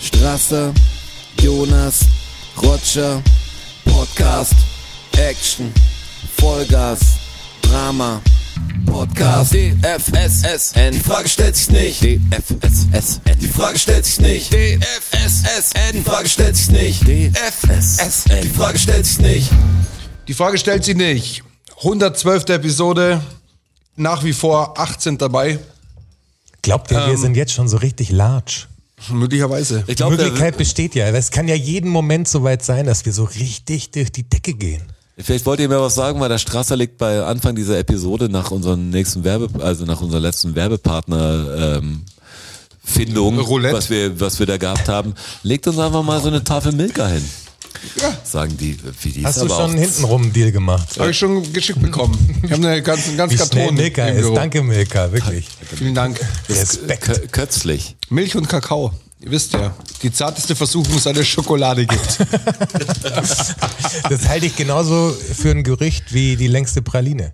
Strasser, Jonas, Roger, Podcast, Action, Vollgas, Drama, Podcast, DFSSN, die Frage stellt sich nicht, DFSSN, die Frage stellt sich nicht, DFSSN, die Frage stellt sich nicht, DFSSN, die Frage stellt sich nicht. Die Frage stellt sich nicht. 112. Episode, nach wie vor 18 dabei. Glaubt ihr, wir Ähm. sind jetzt schon so richtig large? Möglicherweise. Ich Die glaube, Möglichkeit besteht ja. Es kann ja jeden Moment soweit sein, dass wir so richtig durch die Decke gehen. Vielleicht wollt ihr mir was sagen, weil der Strasser liegt bei Anfang dieser Episode nach unserem nächsten Werbe, also nach unserer letzten Werbepartner ähm, Findung, Roulette. was wir, was wir da gehabt haben, legt uns einfach mal so eine Tafel Milka hin. Ja. Sagen die, wie die Hast du schon hintenrum einen Deal gemacht? Habe ich schon geschickt bekommen. Ich habe eine ganz, einen ganz Wie schnell Karton Milka im ist. Büro. Danke, Milka, wirklich. Vielen Dank. Respekt. Kö- Kötzlich. Milch und Kakao. Ihr wisst ja, die zarteste Versuchung es Schokolade gibt. Das halte ich genauso für ein Gerücht wie die längste Praline.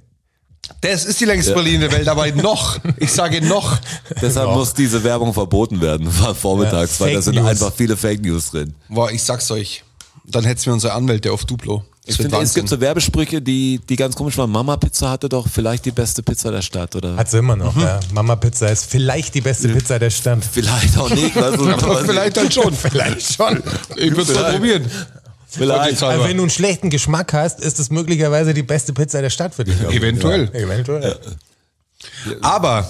Das ist die längste Praline der Welt, aber noch. Ich sage noch. Deshalb Doch. muss diese Werbung verboten werden, vormittags, Ja, weil da sind News. einfach viele Fake News drin. Boah, ich sag's euch. Dann hätten wir unsere Anwälte auf Duplo. Ich finde, es gibt so Werbesprüche, die, die ganz komisch waren. Mama Pizza hatte doch vielleicht die beste Pizza der Stadt, oder? Hat sie immer noch, ja. Mama Pizza ist vielleicht die beste Pizza der Stadt. vielleicht auch nicht. Also, Aber vielleicht dann schon. Vielleicht schon. Ich würde es mal probieren. vielleicht. Also wenn du einen schlechten Geschmack hast, ist es möglicherweise die beste Pizza der Stadt für dich. Eventuell. Ja, eventuell. Aber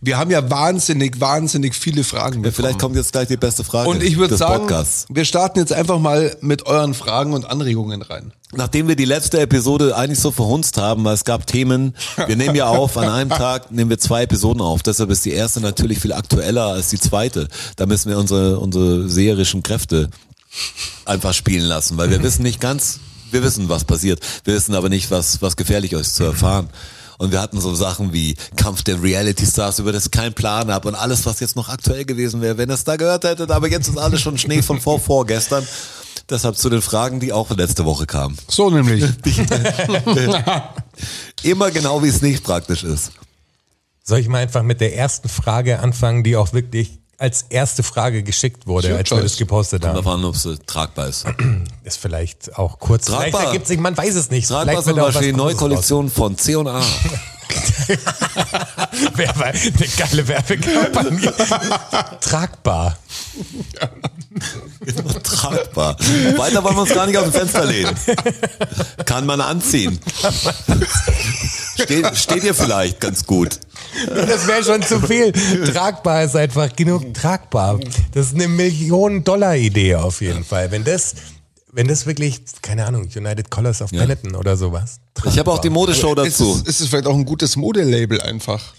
wir haben ja wahnsinnig, wahnsinnig viele Fragen. Ja, vielleicht kommt jetzt gleich die beste Frage Und ich würde sagen, Podcasts. wir starten jetzt einfach mal mit euren Fragen und Anregungen rein. Nachdem wir die letzte Episode eigentlich so verhunzt haben, weil es gab Themen, wir nehmen ja auf, an einem Tag nehmen wir zwei Episoden auf. Deshalb ist die erste natürlich viel aktueller als die zweite. Da müssen wir unsere, unsere seherischen Kräfte einfach spielen lassen, weil wir wissen nicht ganz, wir wissen, was passiert. Wir wissen aber nicht, was, was gefährlich ist zu erfahren. Und wir hatten so Sachen wie Kampf der Reality Stars, über das ich keinen Plan habe und alles, was jetzt noch aktuell gewesen wäre, wenn ihr es da gehört hättet. Aber jetzt ist alles schon Schnee von vor vorgestern. Deshalb zu den Fragen, die auch letzte Woche kamen. So nämlich. Immer genau, wie es nicht praktisch ist. Soll ich mal einfach mit der ersten Frage anfangen, die auch wirklich als erste Frage geschickt wurde, Your als wir choice. das gepostet Kommt haben? davon ob es tragbar ist. Ist vielleicht auch kurz. Tragbar. Vielleicht ergibt sich, man weiß es nicht. Tragbar Vielleicht sind wird auch was wahrscheinlich neue Großes von C&A. raus. Wer war eine geile Werbekampagne? Tragbar. Tragbar. Weiter wollen wir uns gar nicht aus dem Fenster lehnen. Kann man anziehen. Steht, steht ihr vielleicht ganz gut. Das wäre schon zu viel. Tragbar ist einfach genug tragbar. Das ist eine Millionen-Dollar-Idee auf jeden Fall. Wenn das, wenn das wirklich, keine Ahnung, United Colors of Benetton oder sowas. Ich habe auch die Modeshow dazu. es, ist es vielleicht auch ein gutes Modelabel einfach?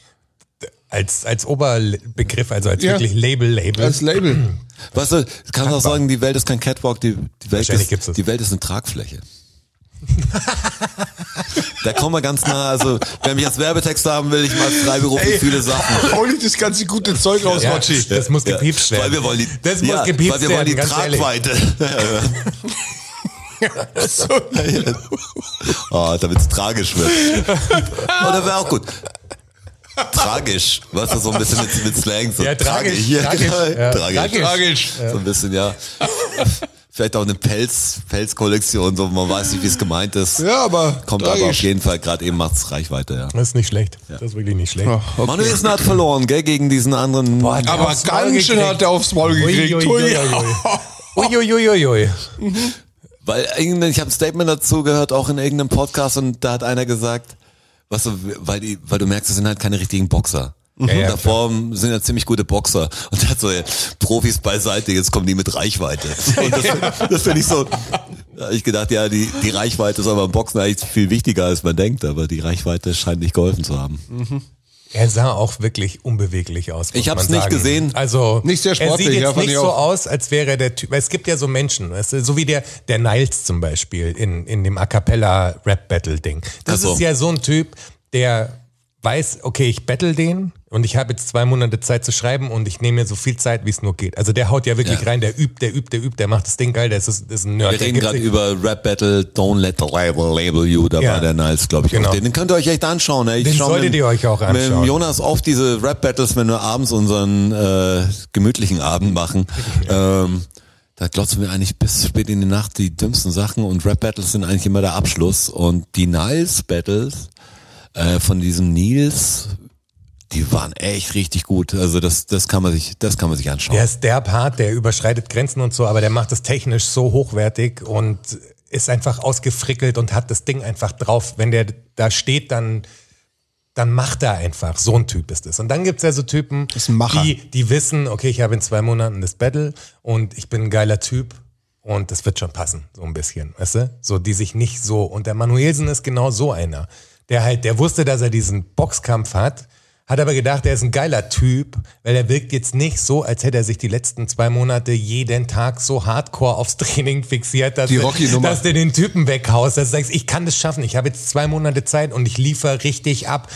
Als, als Oberbegriff, also als Ja. wirklich Label-Label. Als Label. Weißt du, kannst auch sagen, die Welt ist kein Catwalk, die, die, Welt, ist, das. die Welt ist eine Tragfläche. da kommen wir ganz nah. Also, wer mich als Werbetext haben will, ich mache freiberuflich viele Sachen. Hau nicht das ganze gute Zeug raus, Ja, Rotschi. das muss gepiepst Weil werden. wir wollen die, das muss ja, gepiepst weil wir wollen die. Tragweite. oh, damit es tragisch wird. Oder wäre auch gut. Tragisch, was du so ein bisschen mit, mit Slang so Ja, tragisch, Ja, tragisch, ja, tragisch. Tragisch. So ein bisschen, ja. Vielleicht auch eine Pelz, Pelzkollektion, so man weiß nicht, wie es gemeint ist. Ja, aber Kommt aber auf tragisch. jeden Fall, gerade eben macht's Reichweite, ja. Das ist nicht schlecht. Das ist wirklich nicht schlecht. Okay. Manuel Isner hat verloren, gell, gegen diesen anderen. Boah, Aber ganz schön hat er aufs Maul gekriegt. Ui, ui, ui, ui, ui. Ui, ui, ui, ui. Weil irgendein- ich habe ein Statement dazu gehört, auch in irgendeinem Podcast, und da hat einer gesagt, was so, weil die, weil du merkst, das sind halt keine richtigen Boxer. Ja, ja, Davor sind ja ziemlich gute Boxer. Und der hat so, ja, Profis beiseite, jetzt kommen die mit Reichweite. Und das, das finde ich so, da ich gedacht, ja, die, die Reichweite ist aber im Boxen eigentlich viel wichtiger, als man denkt, aber die Reichweite scheint nicht geholfen zu haben. Er sah auch wirklich unbeweglich aus. muss Ich hab's man nicht sagen. gesehen. Also Nicht sehr Er sportlich, sieht ja, jetzt fand nicht ich so aus, als wäre er der Typ. Weil es gibt ja so Menschen, weißt du, so wie der der Niles zum Beispiel in in dem A cappella Rap Battle Ding. Das so. ist ja so ein Typ, der weiß, okay, ich battle den und ich habe jetzt zwei Monate Zeit zu schreiben und ich nehme mir so viel Zeit, wie es nur geht. Also der haut ja wirklich Ja. rein, der übt, der übt, der übt, der macht das Ding geil, der ist, ist ein Nerd. Wir reden gerade über Rap Battle, Don't Let the Label Label You, da Ja. war der Niles, glaube ich. Genau. auch. Den, könnt ihr euch echt anschauen. Ey. Ich Den solltet mit- ihr euch auch Mit anschauen. dem Jonas oft diese Rap Battles, wenn wir abends unseren äh, gemütlichen Abend machen. ähm, da glotzen wir eigentlich bis spät in die Nacht die dümmsten Sachen und Rap Battles sind eigentlich immer der Abschluss. Und die Niles Battles äh, von diesem Nils, die waren echt richtig gut. Also das, das kann man sich, das kann man sich anschauen. Der ist derb hart, der überschreitet Grenzen und so, aber der macht es technisch so hochwertig und ist einfach ausgefrickelt und hat das Ding einfach drauf. Wenn der da steht, dann, dann macht er einfach. So ein Typ ist es. Und dann gibt's ja so Typen, die, die wissen, okay, ich habe in zwei Monaten das Battle und ich bin ein geiler Typ und das wird schon passen, so ein bisschen, weißt du? So, die sich nicht so, und der Manuelsen ist genau so einer. Der halt, der wusste, dass er diesen Boxkampf hat, hat aber gedacht, er ist ein geiler Typ, weil er wirkt jetzt nicht so, als hätte er sich die letzten zwei Monate jeden Tag so hardcore aufs Training fixiert, dass, Rocky-Nummer. dass du den Typen weghaust, dass du sagst, ich kann das schaffen, ich habe jetzt zwei Monate Zeit und ich liefere richtig ab.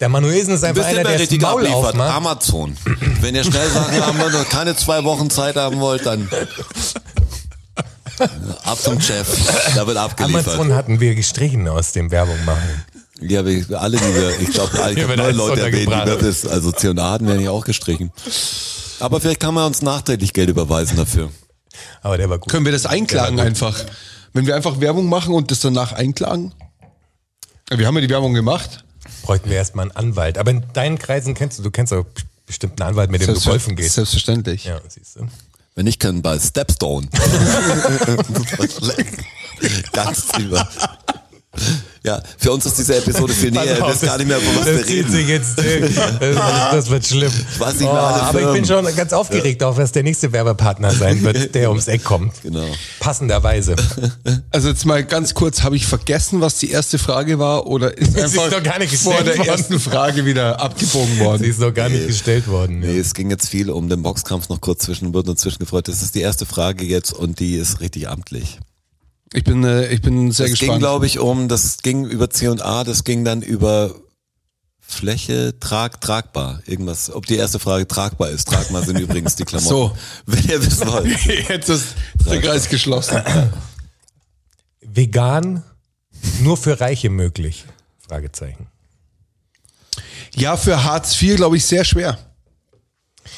Der Manuelsen ist einfach einer, der das richtig Maul abliefert? aufmacht. Amazon. Wenn ihr schnell Sachen haben wollt und keine zwei Wochen Zeit haben wollt, dann ab zum Chef. Da wird abgeliefert. Amazon hatten wir gestrichen aus dem Werbung machen. Ja, wir, alle, die wir, ich glaube, ich habe wird neue alles Leute erwähnt, die untergebracht. wir das, also hatten wir ja auch gestrichen. Aber vielleicht kann man uns nachträglich Geld überweisen dafür. Aber der war gut. Können wir das einklagen einfach? Wenn wir einfach Werbung machen und das danach einklagen? Wir haben ja die Werbung gemacht. Bräuchten wir erstmal einen Anwalt. Aber in deinen Kreisen kennst du, du kennst doch bestimmt einen Anwalt, mit dem du golfen gehst. Selbstverständlich. Ja, siehst du. Wenn ich kann, bei Stepstone. Ganz drüber. Ja, für uns ist diese Episode viel näher. Ihr wisst gar nicht mehr, das wir zieht reden. sich jetzt. Das, das wird schlimm. weiß nicht oh, mehr aber ich bin schon ganz aufgeregt, auch was der nächste Werbepartner sein wird, der ums Eck kommt. Genau. Passenderweise. Also jetzt mal ganz kurz, habe ich vergessen, was die erste Frage war oder ist Sie einfach ist doch gar nicht vor der worden. ersten Frage wieder abgebogen Sie worden? ist noch gar nicht gestellt worden. Nee, es ging jetzt viel um den Boxkampf noch kurz zwischen Wirt und Zwischengefreut. Das ist die erste Frage jetzt und die ist richtig amtlich. Ich bin, äh, ich bin sehr Das ging, gespannt. glaube ich, um, das ging über C&A, das ging dann über Fläche, trag, tragbar. Irgendwas, ob die erste Frage tragbar ist. Tragbar sind übrigens die Klamotten. So. Wenn ihr wissen wollt. Jetzt ist der Kreis geschlossen. Vegan nur für Reiche möglich? Fragezeichen. Ja, für Hartz IV, glaube ich, sehr schwer.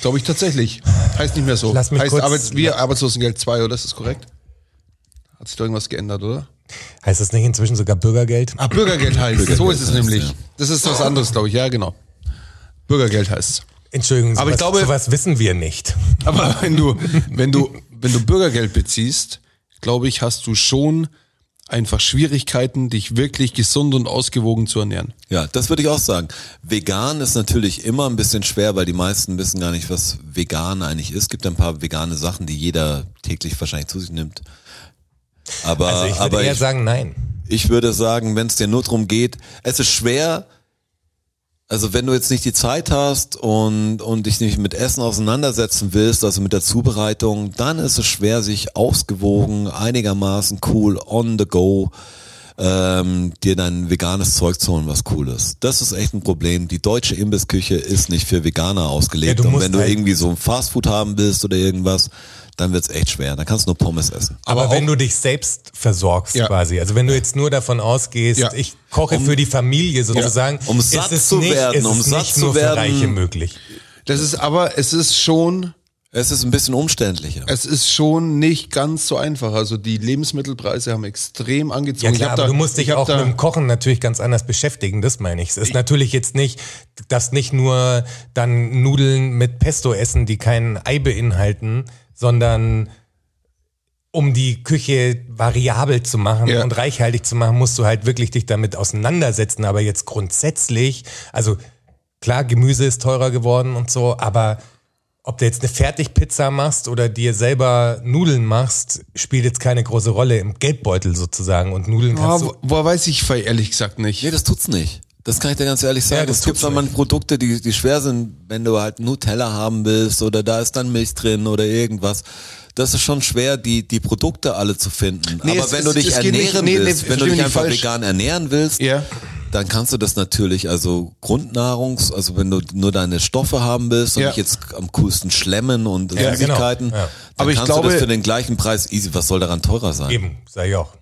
Glaube ich tatsächlich. Heißt nicht mehr so. Lass mich heißt kurz- Arbeits wie Arbeitslosengeld 2, oder? Ist das korrekt? Hat sich da irgendwas geändert, oder? Heißt das nicht inzwischen sogar Bürgergeld? Ah, Bürgergeld heißt. so Bürgergeld ist es heißt, nämlich. ja. Das ist was anderes, glaube ich. Ja, genau. Bürgergeld heißt Entschuldigung, Aber ich sowas, glaube- sowas wissen wir nicht. Aber wenn du, wenn du, wenn du Bürgergeld beziehst, glaube ich, hast du schon einfach Schwierigkeiten, dich wirklich gesund und ausgewogen zu ernähren. Ja, das würde ich auch sagen. Vegan ist natürlich immer ein bisschen schwer, weil die meisten wissen gar nicht, was vegan eigentlich ist. Es gibt ein paar vegane Sachen, die jeder täglich wahrscheinlich zu sich nimmt. Aber, Also ich würde aber eher ich, sagen, nein. ich würde sagen, wenn es dir nur drum geht, es ist schwer, also wenn du jetzt nicht die Zeit hast und, und dich nicht mit Essen auseinandersetzen willst, also mit der Zubereitung, dann ist es schwer, sich ausgewogen, einigermaßen cool, on the go, ähm, dir dein veganes Zeug zu holen, was cool ist. Das ist echt ein Problem. Die deutsche Imbissküche ist nicht für Veganer ausgelegt. Ja, und wenn du halt- irgendwie so ein Fastfood haben willst oder irgendwas, dann wird's echt schwer. Dann kannst du nur Pommes essen. Aber, Aber wenn du dich selbst versorgst Ja. quasi, also wenn du jetzt nur davon ausgehst, Ja. ich koche für die Familie sozusagen, Um ist satt es zu nicht, werden, ist um es satt nicht zu nur werden. für Reiche möglich. Das ist aber, es ist schon, Es ist ein bisschen umständlicher. es ist schon nicht ganz so einfach. Also die Lebensmittelpreise haben extrem Ja angezogen. Ich klar, aber da- du musst dich ich auch mit dem Kochen natürlich ganz anders beschäftigen, das meine ich. Es ist natürlich jetzt nicht, dass nicht nur dann Nudeln mit Pesto essen, die kein Ei beinhalten, sondern um die Küche variabel zu machen Ja. und reichhaltig zu machen, musst du halt wirklich dich damit auseinandersetzen. Aber jetzt grundsätzlich, also klar, Gemüse ist teurer geworden und so, aber ob du jetzt eine Fertigpizza machst oder dir selber Nudeln machst, spielt jetzt keine große Rolle im Geldbeutel sozusagen. Und Nudeln kannst wo, du. wo weiß ich ehrlich gesagt nicht. Nee, das tut's nicht. Das kann ich dir ganz ehrlich sagen. Ja, es gibt tut's dann mal Produkte, die, die schwer sind, wenn du halt Nutella haben willst oder da ist dann Milch drin oder irgendwas. Das ist schon schwer, die, die Produkte alle zu finden. Nee, Aber es- wenn es- du dich geht nicht- ernähren nee, nee, willst, wenn du dich einfach falsch. vegan ernähren willst, Ja. dann kannst du das natürlich, also Grundnahrungs, also wenn du nur deine Stoffe haben willst und Ja. nicht jetzt am coolsten schlemmen und Ja, Süßigkeiten, genau. Ja. dann Aber ich kannst du glaube- das für den gleichen Preis easy, was soll daran teurer sein? Eben, sag ich auch.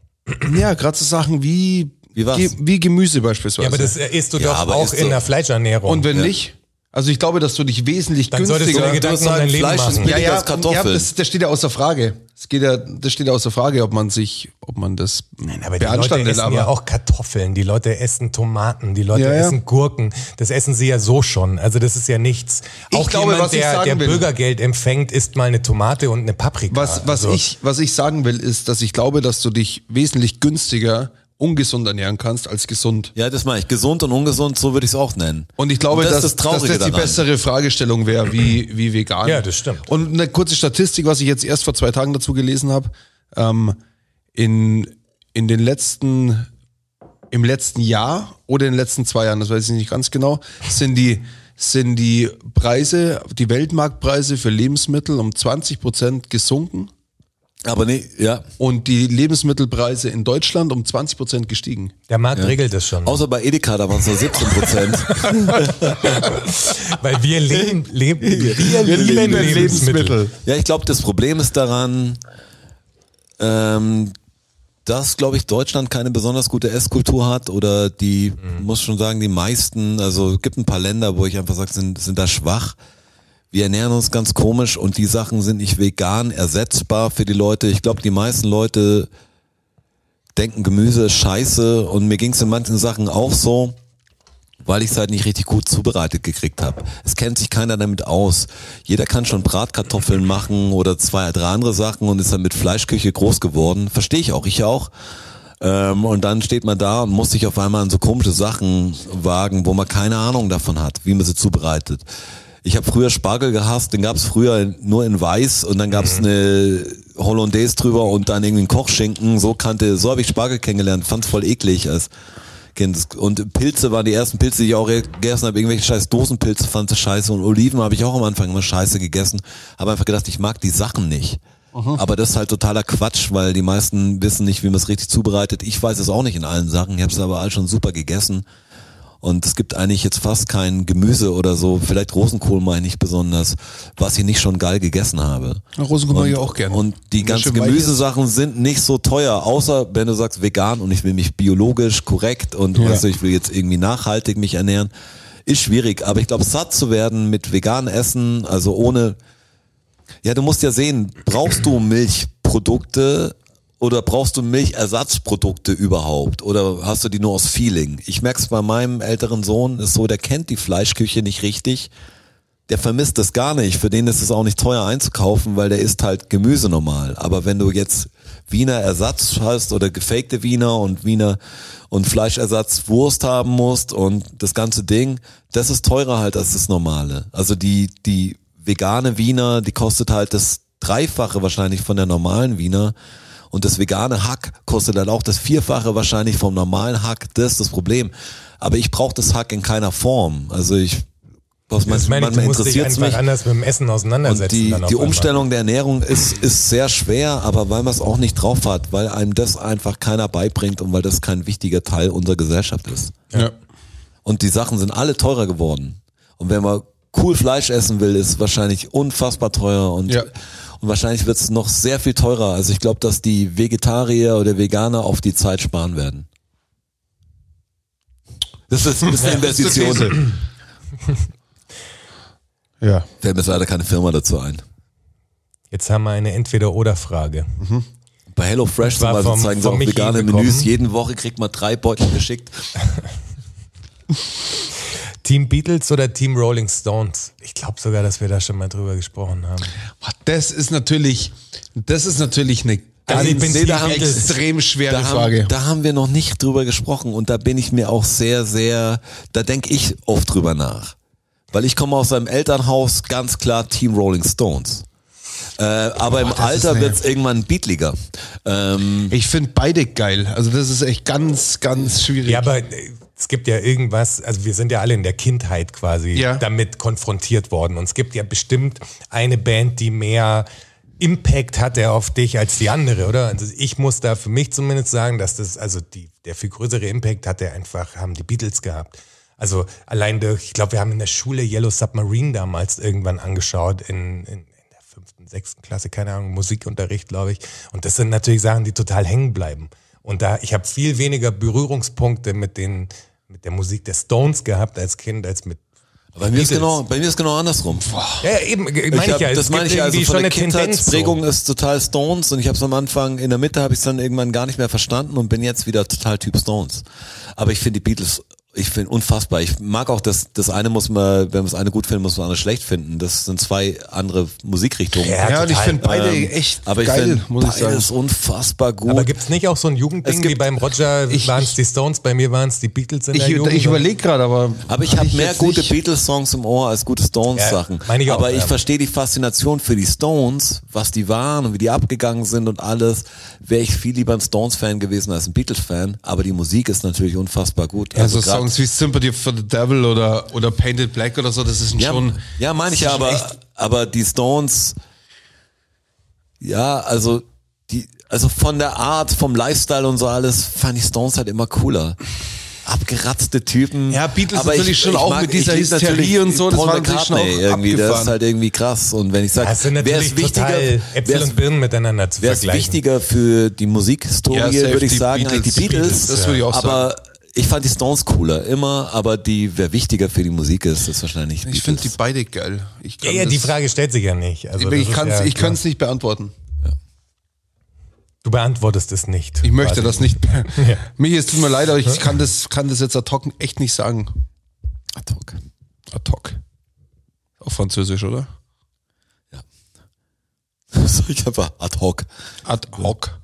Ja, gerade so Sachen wie, Wie was? Ge wie Gemüse beispielsweise. Ja, aber das isst du Ja, doch auch in der Fleischernährung. Und wenn nicht? Also ich glaube, dass du dich wesentlich Dann solltest du günstiger... dir Gedanken hast um halt dein Leben Fleisch, das machen. ja, ja, als Kartoffeln. ja das, das steht ja außer Frage. Das, geht ja, das steht ja außer Frage, ob man sich, ob man das Nein, aber die Leute essen Aber ja auch Kartoffeln, die Leute essen Tomaten, die Leute Ja, ja. essen Gurken. Das essen sie ja so schon. Also das ist ja nichts. Ich auch glaube, jemand, was ich der, sagen der will- Bürgergeld empfängt, isst mal eine Tomate und eine Paprika. was, was, Also, ich, was ich sagen will, ist, dass ich glaube, dass du dich wesentlich günstiger ungesund ernähren kannst als gesund. Ja, das meine ich. Gesund und ungesund, so würde ich es auch nennen. Und ich glaube, Und das dass, ist das dass das die daran. bessere Fragestellung wäre, wie, wie vegan. Ja, das stimmt. Und eine kurze Statistik, was ich jetzt erst vor zwei Tagen dazu gelesen habe. Ähm, in, in den letzten, im letzten Jahr oder in den letzten zwei Jahren, das weiß ich nicht ganz genau, sind die, sind die Preise, die Weltmarktpreise für Lebensmittel um 20 Prozent gesunken Aber nee, ja. und die Lebensmittelpreise in Deutschland um 20 Prozent gestiegen. der Markt regelt das schon. Außer bei Edeka, da waren es nur 17 Prozent. Weil wir leben, leben, wir, lieben Lebensmittel. ja, ich glaube, das Problem ist daran, ähm, dass, glaube ich, Deutschland keine besonders gute Esskultur hat oder die, muss schon sagen, die meisten, also es gibt ein paar Länder, wo ich einfach sage, sind, sind da schwach. Wir ernähren uns ganz komisch und die Sachen sind nicht vegan ersetzbar für die Leute. Ich glaube, die meisten Leute denken, Gemüse ist scheiße und mir ging es in manchen Sachen auch so, weil ich es halt nicht richtig gut zubereitet gekriegt habe. Es kennt sich keiner damit aus. Jeder kann schon Bratkartoffeln machen oder zwei, drei andere Sachen und ist dann mit Fleischküche groß geworden. Verstehe ich auch, ich auch. Ähm, und dann steht man da und muss sich auf einmal an so komische Sachen wagen, wo man keine Ahnung davon hat, wie man sie zubereitet. Ich habe früher Spargel gehasst, den gab es früher nur in weiß und dann gab es eine Hollandaise drüber und dann irgendwie einen Kochschinken. So kannte, so habe ich Spargel kennengelernt, fand's voll eklig als Kind. Und Pilze waren die ersten Pilze, die ich auch gegessen habe. Irgendwelche scheiß Dosenpilze fand ich scheiße und Oliven habe ich auch am Anfang immer scheiße gegessen. Habe einfach gedacht, ich mag die Sachen nicht. Aber das ist halt totaler Quatsch, weil die meisten wissen nicht, wie man es richtig zubereitet. Ich weiß es auch nicht in allen Sachen. Ich habe es aber all schon super gegessen. Und es gibt eigentlich jetzt fast kein Gemüse oder so, vielleicht Rosenkohl meine ich besonders, was ich nicht schon geil gegessen habe. Ja, Rosenkohl ich auch gerne. Und die ganzen. Gemüsesachen sind nicht so teuer, außer wenn du sagst vegan und ich will mich biologisch korrekt und Ja. weißt du, ich will jetzt irgendwie nachhaltig mich ernähren. Ist schwierig, aber ich glaube, satt zu werden mit vegan Essen, also ohne, ja, du musst ja sehen, brauchst du Milchprodukte oder brauchst du Milchersatzprodukte überhaupt? Oder hast du die nur aus Feeling? Ich merk's bei meinem älteren Sohn, ist so, der kennt die Fleischküche nicht richtig. Der vermisst das gar nicht. Für den ist es auch nicht teuer einzukaufen, weil der isst halt Gemüse normal. Aber wenn du jetzt Wiener Ersatz hast oder gefakte Wiener und Wiener und Fleischersatz Wurst haben musst und das ganze Ding, das ist teurer halt als das normale. Also die, die vegane Wiener, die kostet halt das Dreifache wahrscheinlich von der normalen Wiener. Und das vegane Hack kostet dann auch das Vierfache wahrscheinlich vom normalen Hack. Das ist das Problem. Aber ich brauche das Hack in keiner Form. Also ich, was Das man, meine ich, man du musst dich interessiert einfach mich. anders mit dem Essen auseinandersetzen. Und die, die einmal. Umstellung der Ernährung ist, ist sehr schwer, aber weil man es auch nicht drauf hat, weil einem das einfach keiner beibringt und weil das kein wichtiger Teil unserer Gesellschaft ist. Ja. Und die Sachen sind alle teurer geworden. Und wenn man cool Fleisch essen will, ist wahrscheinlich unfassbar teuer und, Ja. Und wahrscheinlich wird es noch sehr viel teurer. Also ich glaube, dass die Vegetarier oder Veganer auf die Zeit sparen werden. Das ist, das ist eine Investition. Ja. Fällt mir jetzt leider keine Firma dazu ein. Jetzt haben wir eine Entweder-Oder-Frage. Bei HelloFresh zum war Beispiel zeigen sie auch vegane. Menüs. Jeden Woche kriegt man drei Beutel geschickt. Team Beatles oder Team Rolling Stones? Ich glaube sogar, dass wir da schon mal drüber gesprochen haben. Das ist natürlich, das ist natürlich eine Also ich Team Beatles. extrem schwere Da Frage. haben, da haben wir noch nicht drüber gesprochen und da bin ich mir auch sehr, sehr, da denke ich oft drüber nach. Weil ich komme aus einem Elternhaus, ganz klar Team Rolling Stones. Äh, aber im das ist Alter eine- wird's irgendwann beatliger. Ähm, ich finde beide geil. Also das ist echt ganz, ganz schwierig. Ja, aber es gibt ja irgendwas, also wir sind ja alle in der Kindheit quasi Ja. damit konfrontiert worden. Und es gibt ja bestimmt eine Band, die mehr Impact hat er auf dich als die andere, oder? Also ich muss da für mich zumindest sagen, dass das, also die, der viel größere Impact hat er einfach, haben die Beatles gehabt. Also allein durch, ich glaube, wir haben in der Schule Yellow Submarine damals irgendwann angeschaut in, in, in der fünften, sechsten Klasse, keine Ahnung, Musikunterricht, glaube ich. Und das sind natürlich Sachen, die total hängen bleiben. Und da, ich habe viel weniger Berührungspunkte mit den, mit der Musik der Stones gehabt als Kind, als mit Bei mir, ist genau, bei mir ist genau andersrum. ja, ja, eben, meine ich, hab- ja. Es das meine ich also irgendwie von der. Kindheitsprägung So. ist total Stones und ich habe es am Anfang in der Mitte habe ich es dann irgendwann gar nicht mehr verstanden und bin jetzt wieder total Typ Stones. Aber ich finde die Beatles ich finde unfassbar. Ich mag auch das das eine muss man wenn man das eine gut findet, muss man das andere schlecht finden. Das sind zwei andere Musikrichtungen. Ja, Ja, und ich finde beide Ähm, echt aber ich geil, finde muss ich sagen. beides unfassbar gut. Aber gibt's nicht auch so ein Jugendding gibt- wie beim Roger, Ich- waren es die Stones, bei mir waren es die Beatles in Ich, der Jugend? ich überlege gerade, aber. Aber ich habe mehr jetzt gute Beatles-Songs im Ohr als gute Stones-Sachen. Ja, meine ich auch, Aber ich ja. verstehe die Faszination für die Stones, was die waren und wie die abgegangen sind und alles. Wäre ich viel lieber ein Stones-Fan gewesen als ein Beatles-Fan. Aber die Musik ist natürlich unfassbar gut. Ja, so grad- Songs wie Sympathy for the Devil oder, oder Painted Black oder so, das ist Ja, schon. ja meine ich das ja, aber, echt- aber die Stones, ja, also die, also von der Art, vom Lifestyle und so alles, fand ich Stones halt immer cooler. Abgeratzte Typen. Ja, Beatles aber natürlich schon auch mit dieser Hysterie und so, das war natürlich schon auch irgendwie, das abgefahren. ist halt irgendwie krass. Und wenn ich sage, Das natürlich ist wichtiger, Äpfel und Birnen miteinander zu wer ist vergleichen. wichtiger für die Musikhistorie, Ja, würde ich sagen, Beatles. die Beatles. Beatles, das würde ich auch aber ich fand die Stones cooler, immer, aber die, wer wichtiger für die Musik ist, ist wahrscheinlich Ich finde die beide geil. Ich Ja, kann ja, die das- Frage stellt sich ja nicht. Also ich kann es ja ich kann's nicht beantworten. Du beantwortest es nicht. Ich möchte quasi. das nicht. Mich, es tut mir leid, aber ich kann das, kann das jetzt ad hoc echt nicht sagen. Ad hoc. Ad hoc. Auf Französisch, oder? Sag ich einfach ad hoc. Ad hoc.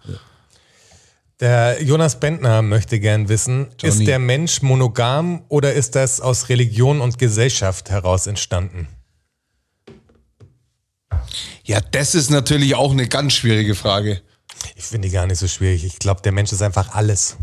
Der Jonas Bentner möchte gern wissen, Johnny. ist der Mensch monogam oder ist das aus Religion und Gesellschaft heraus entstanden? Ja, das ist natürlich auch eine ganz schwierige Frage. Ich finde die gar nicht so schwierig. Ich glaube, der Mensch ist einfach alles.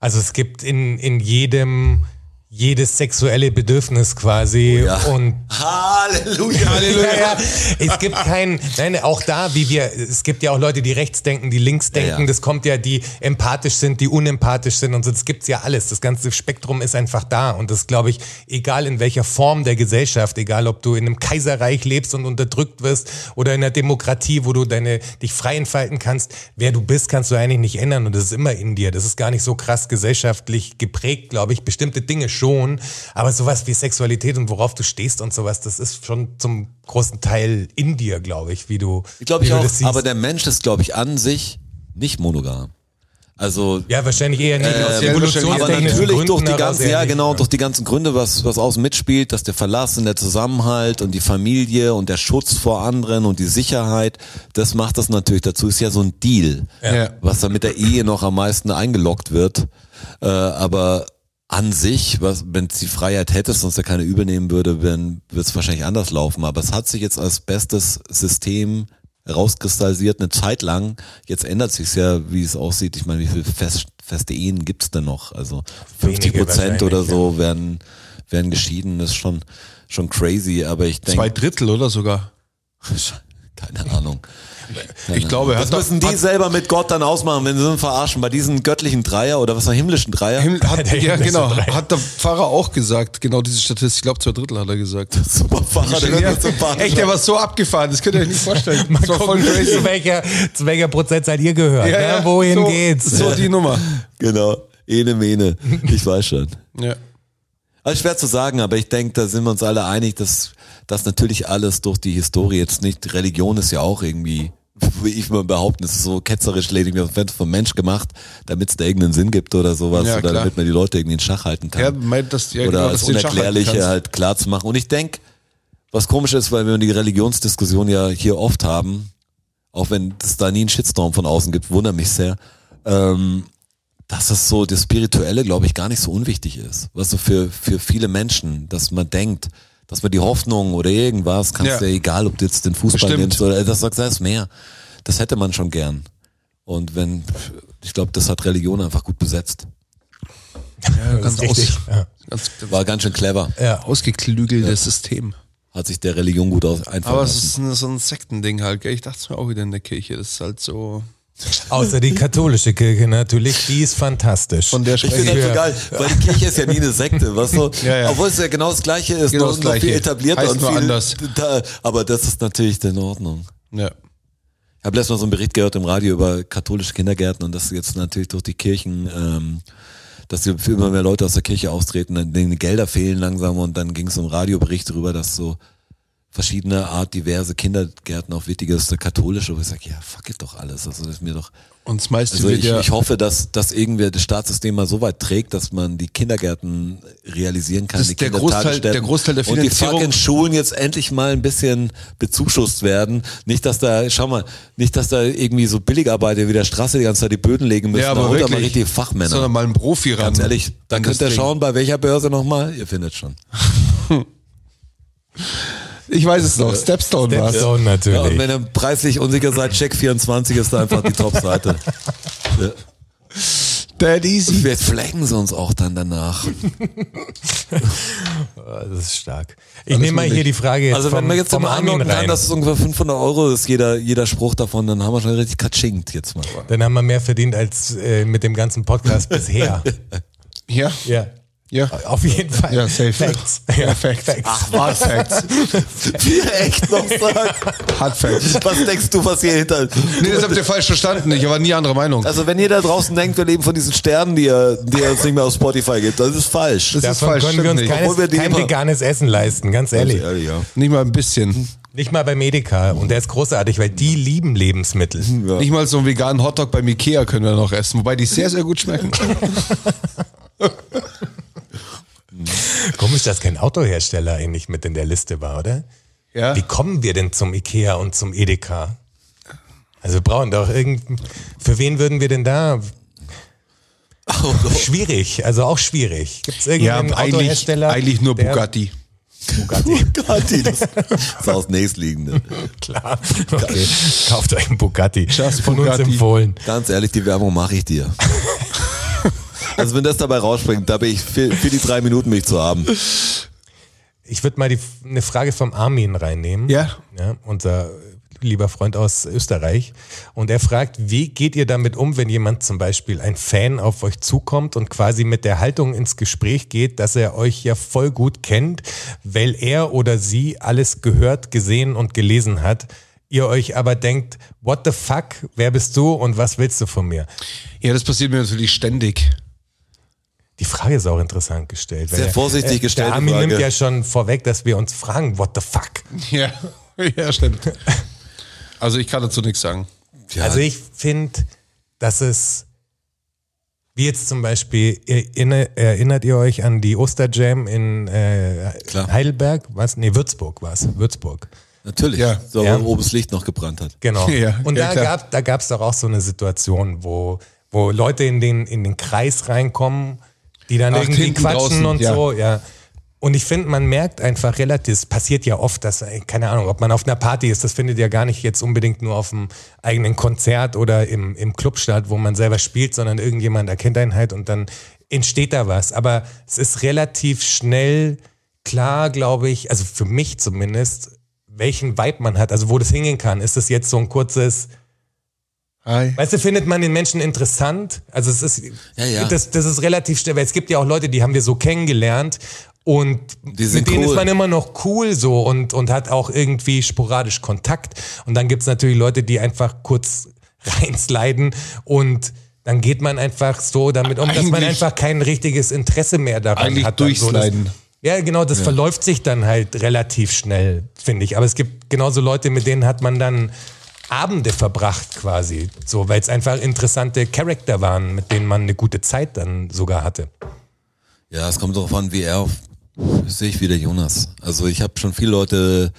Also es gibt in, in jedem jedes sexuelle Bedürfnis quasi Oh ja. und Halleluja. Ja, ja. Es gibt kein, nein, auch da, wie wir, es gibt ja auch Leute, die rechts denken, die links denken, das kommt ja, die empathisch sind, die unempathisch sind und so, das gibt's ja alles. Das ganze Spektrum ist einfach da und das glaube ich, egal in welcher Form der Gesellschaft, egal ob du in einem Kaiserreich lebst und unterdrückt wirst oder in einer Demokratie, wo du deine, dich frei entfalten kannst, wer du bist, kannst du eigentlich nicht ändern und das ist immer in dir. Das ist gar nicht so krass gesellschaftlich geprägt, glaube ich. Bestimmte Dinge schon, aber sowas wie Sexualität und worauf du stehst und sowas, das ist schon zum großen Teil in dir, glaube ich, wie du. Ich glaube ich du auch, das siehst. aber der Mensch ist, glaube ich, an sich nicht monogam. Also ja, wahrscheinlich eher nicht. aus Ähm, evolutionstechnischen aber natürlich Gründen durch die ganzen, ja genau, durch die ganzen Gründe, was, was außen mitspielt, dass der Verlass und der Zusammenhalt und die Familie und der Schutz vor anderen und die Sicherheit, das macht das natürlich dazu, ist ja so ein Deal, Ja. was dann mit der Ehe noch am meisten eingeloggt wird, äh, aber an sich, was, wenn die Freiheit hättest und es ja keine übernehmen würde, dann wird es wahrscheinlich anders laufen. Aber es hat sich jetzt als bestes System rauskristallisiert eine Zeit lang. Jetzt ändert sich's ja, wie es aussieht. Ich meine, wie viele fest, feste Ehen gibt's denn noch? Also 50 Wenige Prozent oder so werden, werden geschieden. Das ist schon, schon crazy. Aber ich denke, Zwei Drittel oder sogar. keine Ahnung. Ich glaube, er Das hat, doch- müssen die selber mit Gott dann ausmachen, wenn sie sind verarschen. Bei diesen göttlichen Dreier oder was war himmlischen Dreier? Himmel- hat, ja, genau, so drei. hat der Pfarrer auch gesagt, genau diese Statistik, ich glaube zwei Drittel hat er gesagt. Super Pfarrer, der Ja, so echt, der war so abgefahren, das könnt ihr euch nicht vorstellen. Mal Das gucken, zu welcher, zu welcher Prozentzahl ihr gehört. Ja, ne? ja, Wohin so, geht's? So die Nummer. Genau. Ene Mene. Ich weiß schon. Ja. Also schwer zu sagen, aber ich denke, da sind wir uns alle einig, dass das natürlich alles durch die Historie jetzt nicht, Religion ist ja auch irgendwie, wie ich mal behaupten, es ist so ketzerisch ledig vom Mensch gemacht, damit es da irgendeinen Sinn gibt oder sowas, Ja, oder damit man die Leute irgendwie in Schach halten kann. Ja, meint das, ja, oder genau, das dass Unerklärliche halt klar zu machen. Und ich denke, was komisch ist, weil wir die Religionsdiskussion ja hier oft haben, auch wenn es da nie einen Shitstorm von außen gibt, wundert mich sehr, ähm, dass das so das Spirituelle, glaube ich, gar nicht so unwichtig ist. Was so für, für viele Menschen, dass man denkt, dass man die Hoffnung oder irgendwas, kannst Ja. du ja egal, ob du jetzt den Fußball Bestimmt. nimmst oder das sagst, das ist mehr. Das hätte man schon gern. Und wenn, ich glaube, das hat Religion einfach gut besetzt. Ja, ganz, richtig. aus, Ja. ganz War ganz schön clever. Ja. ausgeklügeltes System. hat sich der Religion gut aus einfallen Aber es ist ein- so ein Sektending halt, gell? Ich dachte es mir auch wieder in der Kirche. Das ist halt so. Außer die katholische Kirche natürlich, die ist fantastisch. Von der Ich finde das so geil, weil die Kirche ist ja nie eine Sekte, weißt du? Ja, ja. Obwohl es ja genau das Gleiche ist, Genau noch viel etablierter Heißt und nur viel, anders. Da, aber das ist natürlich in Ordnung. Ja. Ich habe letztes Mal so einen Bericht gehört im Radio über katholische Kindergärten und dass jetzt natürlich durch die Kirchen, ähm, dass immer mehr Leute aus der Kirche austreten, dann denen die Gelder fehlen langsam und dann ging es um Radioberichte darüber, dass so verschiedene Art diverse Kindergärten auch wichtig ist, der katholische, wo ich sage, ja, fuck it doch alles. Also das ist mir doch. Und das meiste Also ich, ja. ich hoffe, dass, dass irgendwie das Staatssystem mal so weit trägt, dass man die Kindergärten realisieren kann. Das die der Großteil- der Großteil der Und die Finanzierung- fucking Schulen jetzt endlich mal ein bisschen bezuschusst werden. Nicht, dass da, schau mal, nicht, dass da irgendwie so Billigarbeiter wie der Straße die ganze Zeit die Böden legen müssen. ja, aber er wirklich. mal richtige Fachmänner. Sondern mal ein Profi ran. Ganz ehrlich, da An könnt ihr schauen, bei welcher Börse nochmal. Ihr findet schon. Ich weiß es noch. Stepstone war's. Stepstone Ja, und natürlich. wenn ihr preislich unsicher seid, Check24 ist da einfach die Top-Seite. Ja. That easy. Vielleicht flaggen sie uns auch dann danach. Das ist stark. Ich nehme mal hier die Frage jetzt Also vom, wenn wir jetzt vom mal anlocken kann, dass es ungefähr 500 Euro ist, jeder, jeder Spruch davon, dann haben wir schon richtig katschinkt jetzt mal. Dann haben wir mehr verdient als äh, mit dem ganzen Podcast bisher. Ja. Ja. Ja. Auf jeden Fall. Ja, safe. Facts. Ja, Facts. Facts. Hard Facts. Wie er echt noch sagt. Hard Facts. Was denkst du, was hier hinter... Nee, das habt ihr falsch verstanden. Ich war nie anderer Meinung. Also wenn ihr da draußen denkt, wir leben von diesen Sternen, die ihr, die ihr uns nicht mehr auf Spotify gibt, das ist falsch. Das ist Davon falsch, können wir uns keines, wir kein veganes Essen leisten, ganz ehrlich. Ehrlich, ja. Nicht mal ein bisschen. Nicht mal beim Edeka. Und der ist großartig, weil die lieben Lebensmittel. Ja. Nicht mal so einen veganen Hotdog beim Ikea können wir noch essen, wobei die sehr, sehr gut schmecken. Komisch, dass kein Autohersteller eigentlich mit in der Liste war, oder? Ja. Wie kommen wir denn zum Ikea und zum Edeka? Also wir brauchen doch irgend. Für wen würden wir denn da? Schwierig, also auch schwierig. Gibt es Ja, irgendeinen eigentlich, Autohersteller? eigentlich nur der- Bugatti. Bugatti. Bugatti, das ist aus nächstliegende. Klar. Okay. Kauft euch einen Bugatti. Just Von Bugatti. uns empfohlen. Ganz ehrlich, die Werbung mache ich dir. Also wenn das dabei rausspringt, da bin ich für, für die drei Minuten mich zu haben. Ich würde mal die, eine Frage vom Armin reinnehmen. Ja. ja. Unser lieber Freund aus Österreich. Und er fragt, wie geht ihr damit um, wenn jemand zum Beispiel, ein Fan auf euch zukommt und quasi mit der Haltung ins Gespräch geht, dass er euch ja voll gut kennt, weil er oder sie alles gehört, gesehen und gelesen hat. Ihr euch aber denkt, what the fuck, wer bist du und was willst du von mir? Ja, das passiert mir natürlich ständig. Die Frage ist auch interessant gestellt. Sehr vorsichtig er- gestellte Der Armin Frage. nimmt ja schon vorweg, dass wir uns fragen, what the fuck? Ja, ja, stimmt. Also ich kann dazu nichts sagen. Ja, Also ich finde, dass es, wie jetzt zum Beispiel, erinner, erinnert ihr euch an die Osterjam in äh. Heidelberg? Was? Nee, Würzburg war es. Würzburg. natürlich, Ja. so Ja. wo oben das Licht noch gebrannt hat. Genau. Ja, und ja, da gab da gab's doch auch so eine Situation, wo, wo Leute in den, in den Kreis reinkommen, die dann Ach, irgendwie quatschen draußen, und ja. so, ja. Und ich finde, man merkt einfach relativ, es passiert ja oft, dass, ey, keine Ahnung, ob man auf einer Party ist, das findet ja gar nicht jetzt unbedingt nur auf einem eigenen Konzert oder im, im Club statt, wo man selber spielt, sondern irgendjemand erkennt einen halt und dann entsteht da was. Aber es ist relativ schnell klar, glaube ich, also für mich zumindest, welchen Vibe man hat, also wo das hingehen kann. Ist das jetzt so ein kurzes, Hi. Weißt du, findet man den Menschen interessant? Also es ist, Ja, ja. Das, das ist relativ schnell, weil es gibt ja auch Leute, die haben wir so kennengelernt und Die sind mit denen cool. ist man immer noch cool so und, und hat auch irgendwie sporadisch Kontakt. Und dann gibt's natürlich Leute, die einfach kurz reinsliden und dann geht man einfach so damit um, dass man einfach kein richtiges Interesse mehr daran Eigentlich hat. so, durchsliden. ja, genau, das verläuft sich dann halt relativ schnell, finde ich. Aber es gibt genauso Leute, mit denen hat man dann Abende verbracht quasi, so, weil es einfach interessante Charakter waren, mit denen man eine gute Zeit dann sogar hatte. Ja, es kommt darauf an, wie er auf, sehe ich wie der Jonas. Also ich habe schon viele Leute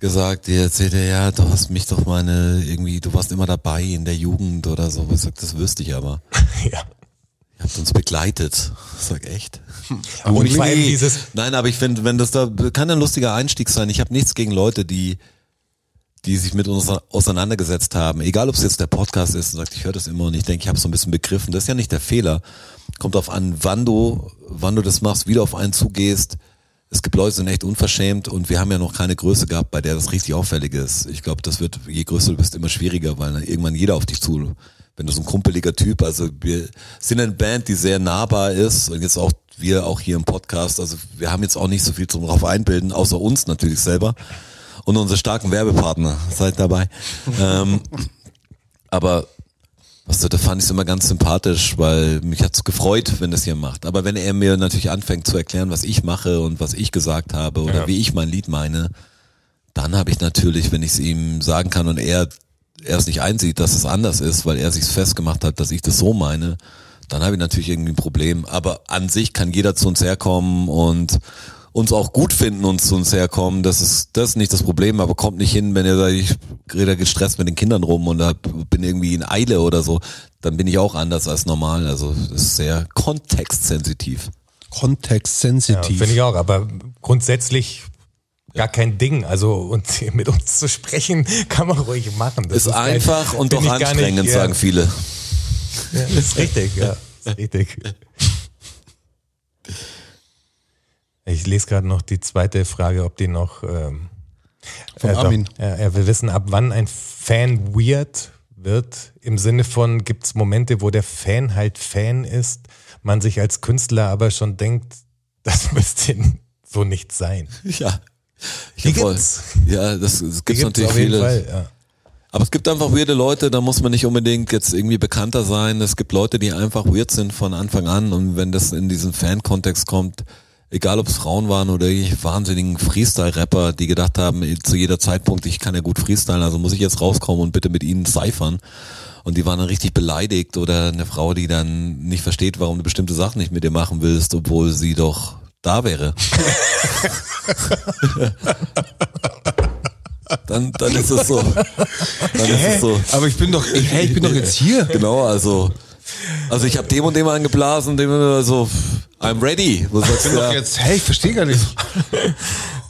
gesagt, die erzählt er, ja, du hast mich doch meine, irgendwie, du warst immer dabei in der Jugend oder so. Ich sag, das wüsste ich aber. ja. Ihr habt uns begleitet. Ich sag echt. Und vor allem Nee. dieses, Nein, aber ich finde, wenn das da kann ein lustiger Einstieg sein. Ich habe nichts gegen Leute, die die sich mit uns auseinandergesetzt haben. Egal, ob es jetzt der Podcast ist und sagt, ich höre das immer und ich denke, ich habe es so ein bisschen begriffen. Das ist ja nicht der Fehler. Kommt auf an, wann du, wann du das machst, wie du auf einen zugehst, es gibt Leute, die sind echt unverschämt und wir haben ja noch keine Größe gehabt, bei der das richtig auffällig ist. Ich glaube, das wird, je größer du bist, immer schwieriger, weil dann irgendwann jeder auf dich zu, wenn du so ein kumpeliger Typ, also wir sind eine Band, die sehr nahbar ist und jetzt auch wir auch hier im Podcast, also wir haben jetzt auch nicht so viel zum drauf einbilden, außer uns natürlich selber und unsere starken Werbepartner, seid dabei. ähm, aber was da fand ich es immer ganz sympathisch, weil mich hat's gefreut, wenn das hier macht. Aber wenn er mir natürlich anfängt zu erklären, was ich mache und was ich gesagt habe oder Ja. wie ich mein Lied meine, dann habe ich natürlich, wenn ich es ihm sagen kann und er er es nicht einsieht, dass es anders ist, weil er sich festgemacht hat, dass ich das so meine, dann habe ich natürlich irgendwie ein Problem. Aber an sich kann jeder zu uns herkommen und uns auch gut finden, uns zu uns herkommen. Das ist, das ist nicht das Problem, aber kommt nicht hin, wenn ihr sagt, ich rede gestresst mit den Kindern rum und hab, bin irgendwie in Eile oder so, dann bin ich auch anders als normal. Also das ist sehr kontextsensitiv. Ja, Kontextsensitiv. Finde ich auch, aber grundsätzlich gar kein Ding. Also und mit uns zu sprechen, kann man ruhig machen. Das ist kein- einfach und find doch anstrengend, nicht, ja, sagen viele. Ja, ist richtig, ja. Ist richtig. Ich lese gerade noch die zweite Frage, ob die noch. Ähm, Von äh, doch, Armin. Ja, er will wissen, ab wann ein Fan weird wird. Im Sinne von, gibt es Momente, wo der Fan halt Fan ist, man sich als Künstler aber schon denkt, das müsste so nicht sein. Ja. Ich Die voll- gibt's. Ja, das, das gibt's gibt's natürlich auf jeden viele. Fall, ja. Aber es gibt einfach weirde Leute, da muss man nicht unbedingt jetzt irgendwie bekannter sein. Es gibt Leute, die einfach weird sind von Anfang an und wenn das in diesen Fan-Kontext kommt, egal ob es Frauen waren oder ich wahnsinnigen Freestyle-Rapper, die gedacht haben, eh, zu jeder Zeitpunkt, ich kann ja gut freestylen, also muss ich jetzt rauskommen und bitte mit ihnen cyphern. Und die waren dann richtig beleidigt oder eine Frau, die dann nicht versteht, warum du bestimmte Sachen nicht mit ihr machen willst, obwohl sie doch da wäre. dann, dann ist es so. Dann ist es so. Aber ich bin doch, hä, ich bin doch jetzt hier. Genau, also. Also ich habe dem und dem angeblasen, dem also I'm ready. Was sagst Ich du bin doch da? jetzt, hey, ich verstehe gar nicht.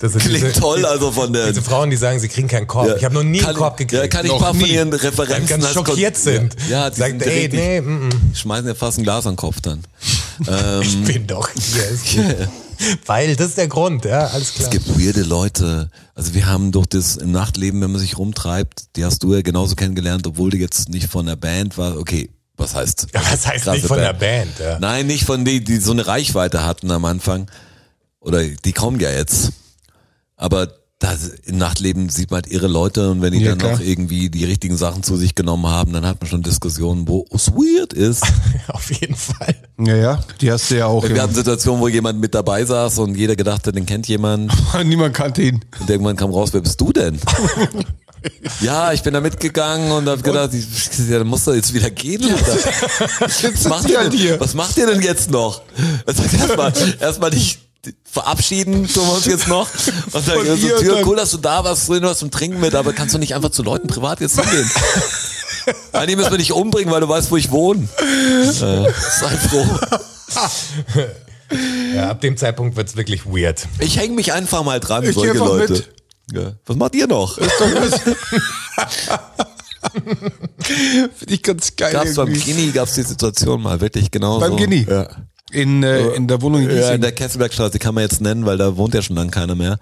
Das Klingt diese, toll, also von der. Diese Frauen, die sagen, sie kriegen keinen Korb. Ja. Ich habe noch nie kann, einen Korb gekriegt. Ja, kann ich ein paar von ihren Referenzen ganz als schockiert sind. Ja, ja die Sagt, ey, richtig, nee, mm, mm. schmeißen ja fast ein Glas an den Kopf dann. Ähm, ich bin doch hier. Weil, das ist der Grund, ja, alles klar. Es gibt weirde Leute. Also wir haben durch das im Nachtleben, wenn man sich rumtreibt, die hast du ja genauso kennengelernt, obwohl du jetzt nicht von der Band war. Okay, was heißt? Ja, was heißt nicht von der Band? Ja. Nein, nicht von denen, die so eine Reichweite hatten am Anfang. Oder die kommen ja jetzt. Aber da, im Nachtleben sieht man halt irre Leute und wenn die Ja, dann klar. noch irgendwie die richtigen Sachen zu sich genommen haben, dann hat man schon Diskussionen, wo es weird ist. Auf jeden Fall. Ja, ja, die hast du ja auch. Wir Ja. hatten Situationen, wo jemand mit dabei saß und jeder gedacht hat, den kennt jemand. Niemand kannte ihn. Und irgendwann kam raus, wer bist du denn? ja, ich bin da mitgegangen und hab gedacht, ich, ja, dann musst du jetzt wieder gehen. Was macht, die ihr halt denn, was macht ihr denn jetzt noch? Erstmal erstmal dich verabschieden tun wir uns jetzt noch. Und dann Von so, Tür, cool, dass du da warst, bring du was zum Trinken mit, aber kannst du nicht einfach zu Leuten privat jetzt hingehen? Eigentlich müssen wir dich umbringen, weil du weißt, wo ich wohne. Äh, sei froh. Ja, ab dem Zeitpunkt wird's wirklich weird. Ich hänge mich einfach mal dran, Ich solche Leute. mit. Ja. Was macht ihr noch? Finde ich ganz geil. Gab's beim. Gini, gab's die Situation mal, wirklich genau Beim. Gini? Ja. In, äh, in der Wohnung in Ja, in Giesing. der Kesselbergstraße, die kann man jetzt nennen, weil da wohnt ja schon lange keiner mehr.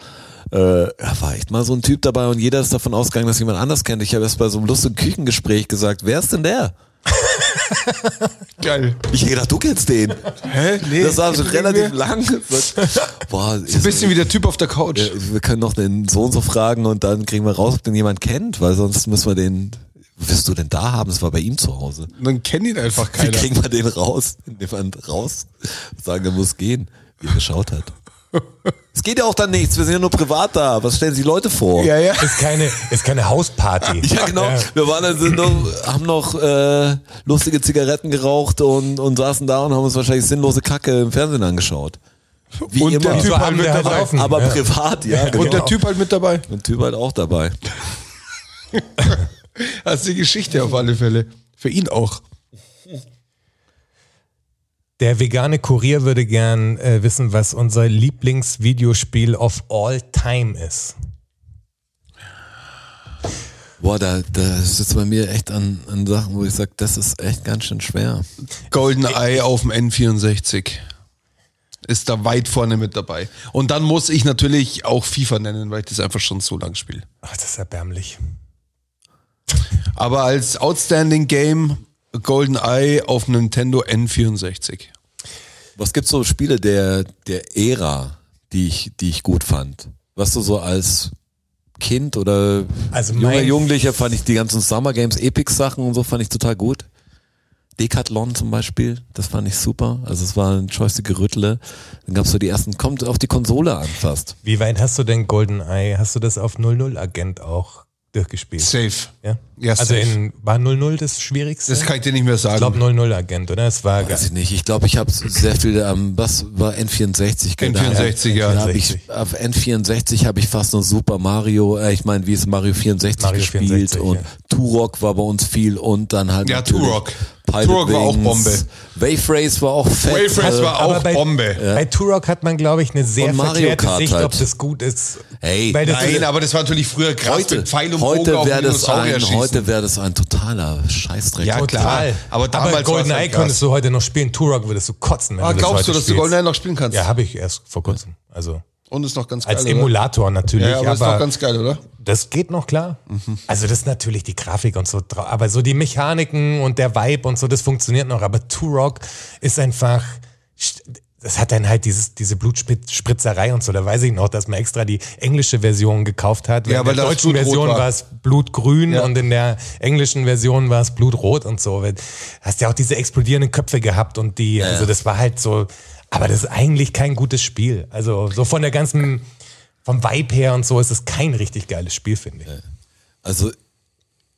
Äh, da war echt mal so ein Typ dabei und jeder ist davon ausgegangen, dass jemand anders kennt. Ich habe erst bei so einem lustigen Küchengespräch gesagt, wer ist denn der? Geil. Ich hätte gedacht, du kennst den. Hä? Nee. Das war so relativ lang. Boah, Ein bisschen wie der Typ auf der Couch. Ja, wir können noch den so und so fragen und dann kriegen wir raus, ob den jemand kennt, weil sonst müssen wir den. Wirst du denn da haben? Es war bei ihm zu Hause. Dann kennt ihn einfach Wie keiner. kriegen wir den raus? Jemand raus? Sagen, er muss gehen, wie er geschaut hat. Es geht ja auch dann nichts, wir sind ja nur privat da. Was stellen sich Leute vor? Ja, ja. Ist keine, ist keine Hausparty. Ja, genau. Wir waren dann, sind noch, haben noch äh, lustige Zigaretten geraucht und, und saßen da und haben uns wahrscheinlich sinnlose Kacke im Fernsehen angeschaut. Wie Und immer. der Typ So halt mit halt dabei. laufen. Aber Ja. privat, ja. Genau. Und der Typ halt mit dabei. Und Typ halt auch dabei. Das ist die Geschichte auf alle Fälle. Für ihn auch. Der vegane Kurier würde gern äh, wissen, was unser Lieblingsvideospiel of all time ist. Boah, da, da sitzt bei mir echt an, an Sachen, wo ich sage, das ist echt ganz schön schwer. Golden Eye auf dem N64. ist da weit vorne mit dabei. Und dann muss ich natürlich auch FIFA nennen, weil ich das einfach schon so lang spiele. Ach, das ist erbärmlich. Aber als Outstanding Game GoldenEye auf Nintendo N64. Was gibt's so Spiele der, der Ära, die ich, die ich gut fand? Was du so als Kind oder Also junger Jugendlicher fand ich die ganzen Summer Games, Epic Sachen und so fand ich total gut. Decathlon zum Beispiel, das fand ich super. Also es war ein Joystick-Gerüttle. Dann gab's so die ersten, kommt auf die Konsole an fast. Wie weit hast du denn GoldenEye? Hast du das auf 00 Agent auch durchgespielt? Safe. Ja. Ja, also safe. in, war 00 das Schwierigste? Das kann ich dir nicht mehr ich sagen. glaube 00 Agent, oder? Es war Weiß ich nicht. Ich glaube, ich habe sehr viel am, was war N64? gell? Da hab ich- N64, ja. Da hab ich, auf N64 habe ich fast nur Super Mario, äh, ich meine, wie ist Mario 64 Mario gespielt 64, und ja. Turok war bei uns viel und dann halt Ja, Turok. Pilot Turok war auch. Bombe. Wave Race war auch fett. Wave Race äh, war aber auch bei- Bombe. Bei Turok hat man, glaube ich, eine sehr verklärte Kart Sicht, halt. ob das gut ist. Hey, Weil das Nein, aber das war natürlich früher krass heute, mit Pfeil und Bogen heute auf wäre das Dinosaurier ein, schießen. heute wäre das ein totaler Scheißdreck. Ja, klar. Total. Aber damals war's GoldenEye halt krass. konntest du heute noch spielen. Turok würdest du kotzen, wenn Ah, du das glaubst heute du, dass du spielst. GoldenEye noch spielen kannst? Ja, habe ich erst vor kurzem. Also Und ist noch ganz geil, als oder? Emulator natürlich, Ja, aber, ist aber noch ganz geil, oder? das geht noch klar. Also das ist natürlich die Grafik und so, aber so die Mechaniken und der Vibe und so, das funktioniert noch. Aber Turok ist einfach, das hat dann halt dieses, diese Blutspritzerei und so. Da weiß ich noch, dass man extra die englische Version gekauft hat. Ja, in der deutschen Version war. war es blutgrün Ja. und in der englischen Version war es blutrot und so. Hast ja auch diese explodierenden Köpfe gehabt und die, also das war halt so, aber das ist eigentlich kein gutes Spiel. Also so von der ganzen, vom Vibe her und so ist es kein richtig geiles Spiel, finde ich. Also,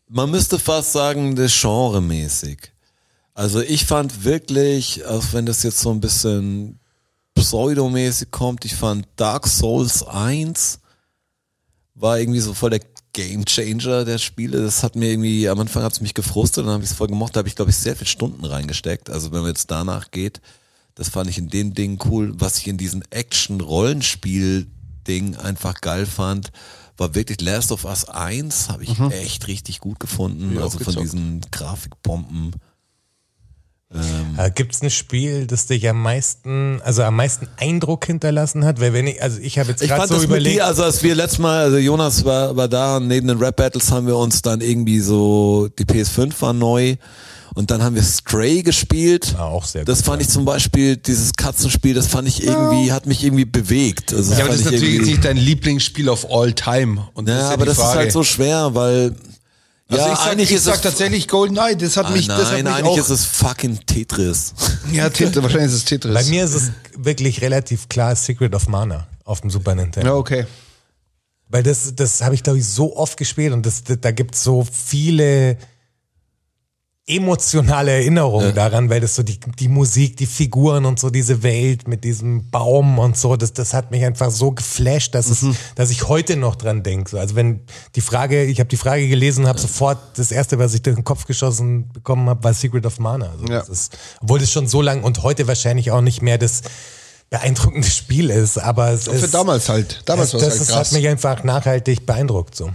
man müsste fast sagen, das Genre-mäßig. Also ich fand wirklich, auch wenn das jetzt so ein bisschen pseudomäßig kommt, ich fand Dark Souls 1 war irgendwie so voll der Game Changer der Spiele. Das hat mir irgendwie, am Anfang hat es mich gefrustet, dann habe ich es voll gemocht, da habe ich glaube ich sehr viele Stunden reingesteckt. Also wenn man jetzt danach geht, das fand ich in dem Ding cool. Was ich in diesen Action-Rollenspiel-Ding einfach geil fand, war wirklich Last of Us 1, habe ich echt richtig gut gefunden. Ja, also von diesen Grafikbomben. Äh, Gibt es ein Spiel, das dich am meisten, also am meisten Eindruck hinterlassen hat? Weil wenn ich, also ich habe jetzt gerade so das mit überlegt, dir, also als wir letztes Mal, also Jonas war, war da und neben den Rap-Battles haben wir uns dann irgendwie so, die PS5 war neu und dann haben wir Stray gespielt. Ah, auch sehr Das gut, fand ich zum Beispiel, dieses Katzenspiel, das fand ich irgendwie, hat mich irgendwie bewegt. Also Ja, aber das ist natürlich jetzt nicht dein Lieblingsspiel of all time. Und Ja, ja aber das ist Frage. halt so schwer, weil, Also ja, ich sag, eigentlich ich ist sag es, tatsächlich GoldenEye, das hat Ah, mich, das hat nein, mich eigentlich auch, ist es fucking Tetris. ja, Tetris, wahrscheinlich ist es Tetris. bei mir ist es wirklich relativ klar Secret of Mana auf dem Super Nintendo. Ja, okay. Weil das, das habe ich, glaube ich, so oft gespielt und das, da gibt es so viele emotionale Erinnerungen daran, weil das so die, die Musik, die Figuren und so diese Welt mit diesem Baum und so, das, das hat mich einfach so geflasht, dass, es, dass ich heute noch dran denke. So, also wenn die Frage, ich habe die Frage gelesen, habe sofort das erste, was ich durch den Kopf geschossen bekommen habe, war Secret of Mana. Also Ja. das ist, obwohl das schon so lang und heute wahrscheinlich auch nicht mehr das beeindruckende Spiel ist, aber es Für ist, damals halt. Damals war das, es halt das krass. hat mich einfach nachhaltig beeindruckt. So.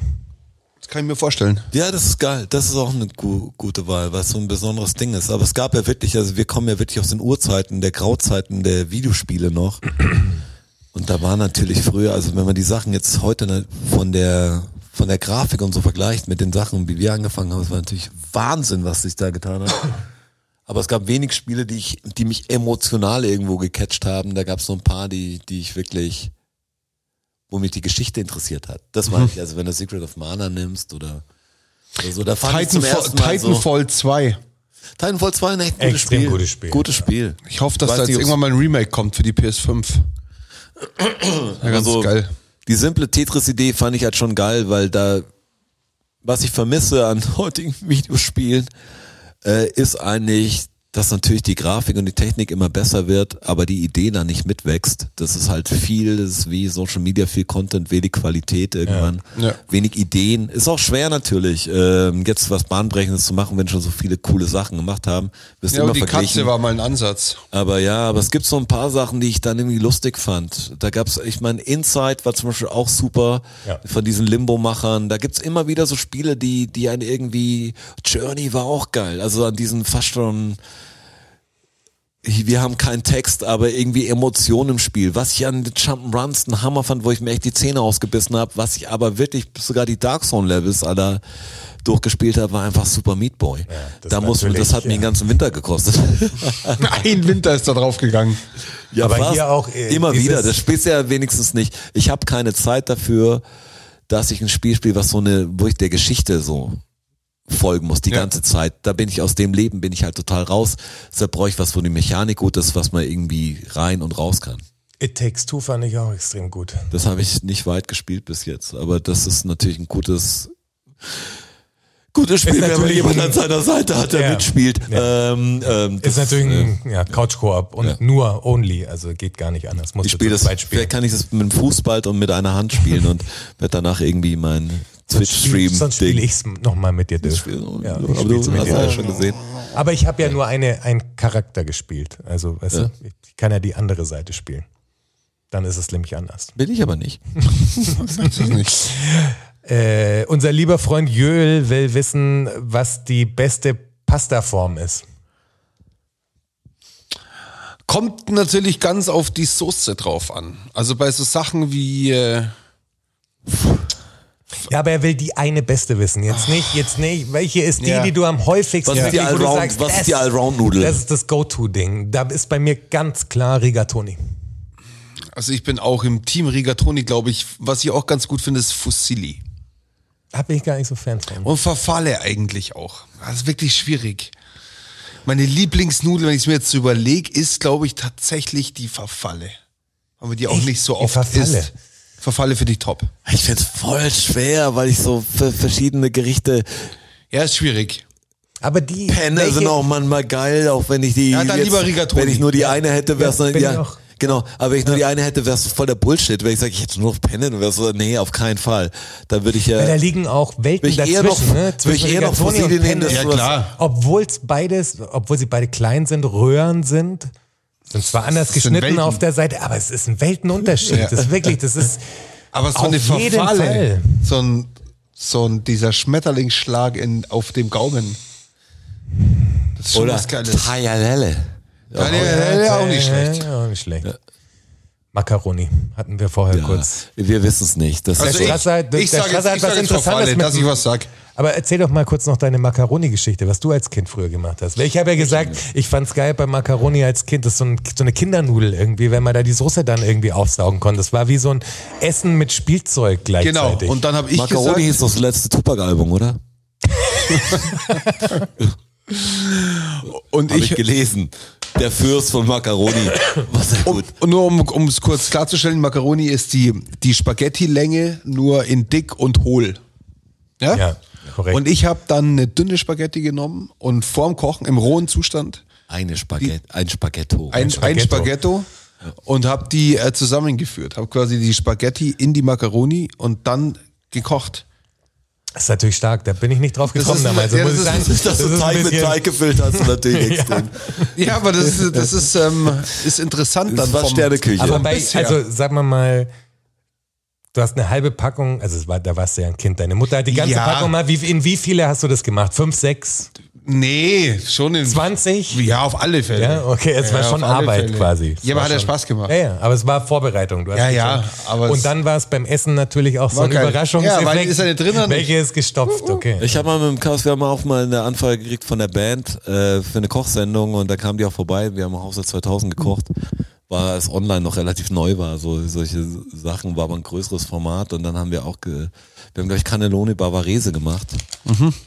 Kann ich mir vorstellen. Ja, das ist geil. Das ist auch eine gu gute Wahl, weil es so ein besonderes Ding ist. Aber es gab ja wirklich, also wir kommen ja wirklich aus den Urzeiten, der Grauzeiten der Videospiele noch. Und da war natürlich früher, also wenn man die Sachen jetzt heute ne, von der von der Grafik und so vergleicht mit den Sachen, wie wir angefangen haben, es war natürlich Wahnsinn, was sich da getan hat. Aber es gab wenig Spiele, die ich, die mich emotional irgendwo gecatcht haben. Da gab es so ein paar, die, die ich wirklich, wo mich die Geschichte interessiert hat. Das meine ich. Also wenn du Secret of Mana nimmst oder, oder so, da fand ich zum Titanfall, ersten Mal so. Titanfall 2. Titanfall 2 ein echt gutes Extrem Spiel. gutes Spiel. Gutes Spiel. Ich hoffe, dass Weiß da jetzt irgendwann mal ein Remake kommt für die PS5. Ja, ganz Also, geil. Die simple Tetris-Idee fand ich halt schon geil, weil da, was ich vermisse an heutigen Videospielen, äh, ist eigentlich, dass natürlich die Grafik und die Technik immer besser wird, aber die Idee da nicht mitwächst. Das ist halt viel, das ist wie Social Media, viel Content, wenig Qualität irgendwann, Ja. wenig Ideen. Ist auch schwer natürlich, ähm, jetzt was Bahnbrechendes zu machen, wenn schon so viele coole Sachen gemacht haben. Wirst Ja, immer die verglichen. Katze war mal ein Ansatz. Aber ja, aber es gibt so ein paar Sachen, die ich dann irgendwie lustig fand. Da gab's, ich meine, Inside war zum Beispiel auch super Ja. von diesen Limbo-Machern. Da gibt's immer wieder so Spiele, die, die einen irgendwie, Journey war auch geil. Also an diesen fast schon wir haben keinen Text, aber irgendwie Emotionen im Spiel. Was ich an den Jump'n'Runs einen Hammer fand, wo ich mir echt die Zähne ausgebissen habe, was ich aber wirklich sogar die Dark Zone Levels aller durchgespielt habe, war einfach Super Meat Boy. das da muss man, das hat mir ja. den ganzen Winter gekostet. Ein Winter ist da drauf gegangen. Ja, Aber fast. hier auch, äh, immer wieder. Das spielst du ja wenigstens nicht. Ich habe keine Zeit dafür, dass ich ein Spiel spiele, was so eine, wo ich der Geschichte so folgen muss die Ja. ganze Zeit. Da bin ich aus dem Leben bin ich halt total raus. Deshalb brauche ich was, wo die Mechanik gut ist, was man irgendwie rein und raus kann. It Takes Two fand ich auch extrem gut. Das habe ich nicht weit gespielt bis jetzt, aber das ist natürlich ein gutes gutes Spiel, wenn man jemanden an seiner Seite hat, der Ja. mitspielt. Ähm, ähm, Ist natürlich äh, ein ja, Couch-Koop und ja. nur only, also geht gar nicht anders. Musst Ich spiele das, vielleicht kann ich das mit dem Fußball und mit einer Hand spielen und werde danach irgendwie meinen Twitch-Stream. Sonst spiele ich's nochmal mit dir durch. Ja, ich aber du hast mit ja dir. schon gesehen. Aber ich habe ja nur eine, einen Charakter gespielt. Also, weißt du, ich kann ja die andere Seite spielen. Dann ist es nämlich anders. Bin ich aber nicht. Es nicht. Äh, unser lieber Freund Jöl will wissen, was die beste Pastaform ist. Kommt natürlich ganz auf die Soße drauf an. Also bei so Sachen wie äh, Ja, aber er will die eine beste wissen. Jetzt nicht, jetzt nicht. Welche ist die, Ja. die du am häufigsten Was ist die du Allround- sagst, was ist das- die Allround-Nudel? Das ist das Go-To-Ding. Da ist bei mir ganz klar Rigatoni. Also ich bin auch im Team Rigatoni, glaube ich. Was ich auch ganz gut finde, ist Fusilli. Da bin ich gar nicht so Fan von. Und Verfalle eigentlich auch. Das ist wirklich schwierig. Meine Lieblingsnudel, wenn ich es mir jetzt so überlege, ist, glaube ich, tatsächlich die Verfalle. Aber die auch Echt? nicht so Die oft Verfalle? ist. Verfalle für dich top. Ich find's voll schwer, weil ich so für verschiedene Gerichte Ja, ist schwierig. Aber die. Penne welche- sind auch manchmal geil, auch wenn ich die. Ja, dann lieber Rigatoni. Wenn ich nur die eine hätte, wär's Ja, dann, ja, genau. Aber wenn ich nur die eine hätte, wär's voll der Bullshit. Wenn ich sage, ich hätte nur noch Penne, dann wär's so, nee, auf keinen Fall. Dann würde ich ja. Weil da liegen auch Welten ich dazwischen, eher noch- ne? Zwischen ich eher noch Rigatoni und Penne. Ja, klar. Obwohl es beides, obwohl sie beide klein sind, Röhren sind, sind zwar anders geschnitten auf der Seite, aber es ist ein Weltenunterschied. Ja. Das ist wirklich, das ist Aber so Auf eine Verfalle, Fall. so ein, so ein, dieser Schmetterlingsschlag in, auf dem Gaumen. Das ist schon Oder was Geiles. Ja, ja, auch nicht schlecht. Ja, auch nicht schlecht. Macaroni hatten wir vorher Ja, kurz. wir wissen es nicht. Das Also ist Der ich, Strasser der ich sage jetzt, Strasser hat ich was sag jetzt Interessantes Verfalle, mit- dass ich was sag. Aber erzähl doch mal kurz noch deine Macaroni-Geschichte, was du als Kind früher gemacht hast. Weil ich habe ja gesagt, ich fand's geil bei Macaroni als Kind, das ist so, ein, so eine Kindernudel irgendwie, wenn man da die Soße dann irgendwie aufsaugen konnte. Das war wie so ein Essen mit Spielzeug Genau. gleichzeitig. Und dann habe ich Macaroni gesagt, hieß das letzte Tupac-Album, oder? und Habe ich, ich gelesen. Der Fürst von Macaroni. Was um, gut. und nur um um es kurz klarzustellen, Macaroni ist die, die Spaghetti-Länge nur in dick und hohl. Ja, Ja, korrekt. Und ich habe dann eine dünne Spaghetti genommen und vorm Kochen im rohen Zustand Eine Spaghetti, ein Spaghetto. ein, ein Spaghetto. Spaghetto und habe die äh, zusammengeführt. Habe quasi die Spaghetti in die Macaroni und dann gekocht. Das ist natürlich stark, da bin ich nicht drauf Das gekommen ist- damals. ja, muss das ich sagen. ist- dass Das du ist ein Teig mit Teig gefüllt hast, ist natürlich extrem. Ja, aber das ist, das ist, ähm, ist interessant Das dann war vom, Sterneküche. Aber bei, also sag mal mal, du hast eine halbe Packung, also es war, da warst du ja ein Kind, deine Mutter hat die ganze Ja. Packung mal, wie, in wie viele hast du das gemacht? Fünf, sechs, Nee, schon in 20? Ja, auf alle Fälle. Ja, okay, es war Ja, schon auf alle Arbeit Fälle. quasi. Es Ja, aber war hat ja schon- Spaß gemacht. Ja, ja, aber es war Vorbereitung. Du hast Ja, ja, schon- aber Und dann war es beim Essen natürlich auch so War ein geil. Überraschungseffekt. Ja, weil ist eine drin? Welche ist gestopft, okay. Ich habe mal mit dem Chaos, wir haben auch mal eine Anfrage gekriegt von der Band äh, für eine Kochsendung und da kam die auch vorbei. Wir haben auch seit 2000 gekocht. War es online noch relativ neu war, so solche Sachen, war aber ein größeres Format und dann haben wir auch, ge, wir haben glaube ich Cannelloni Bavarese gemacht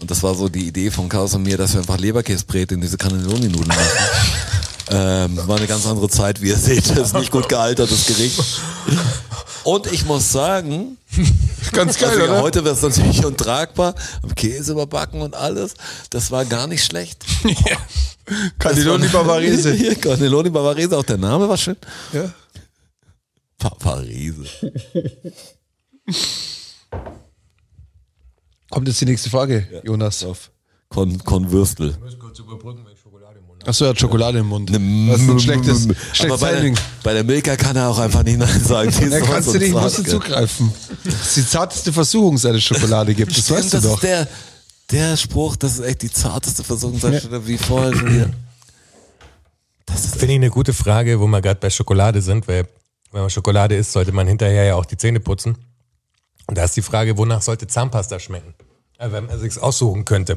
und das war so die Idee von Chaos und mir, dass wir einfach Leberkäsbrät in diese Cannelloni-Nudeln machen. ähm, war eine ganz andere Zeit, wie ihr seht, das ist nicht gut gealtertes Gericht. Und ich muss sagen, Ganz geil, also, ja, oder? heute wäre es natürlich untragbar, am Käse überbacken und alles. Das war gar nicht schlecht. Cannelloni Bavarese. Hier, Cannelloni Bavarese, auch der Name war schön. Ja. Bavarese. Kommt jetzt die nächste Frage, Jonas. Auf Con, Conwürstel. Achso, er hat Schokolade im Mund. Ne, Das ist ein schlechtes, Aber schlechtes bei der, bei der Milka kann er auch einfach nicht Nein sagen. Da kannst du nicht, zart, musst du zugreifen. Das ist die zarteste Versuchung, seit es Schokolade gibt. Das Stimmt, weißt du das doch. ist der, der Spruch, das ist echt die zarteste Versuchung, ja. wie vorher schon wieder. Finde ich eine gute Frage, wo wir gerade bei Schokolade sind, weil wenn man Schokolade isst, sollte man hinterher ja auch die Zähne putzen. Und da ist die Frage, wonach sollte Zahnpasta schmecken? Also wenn man sich's aussuchen könnte.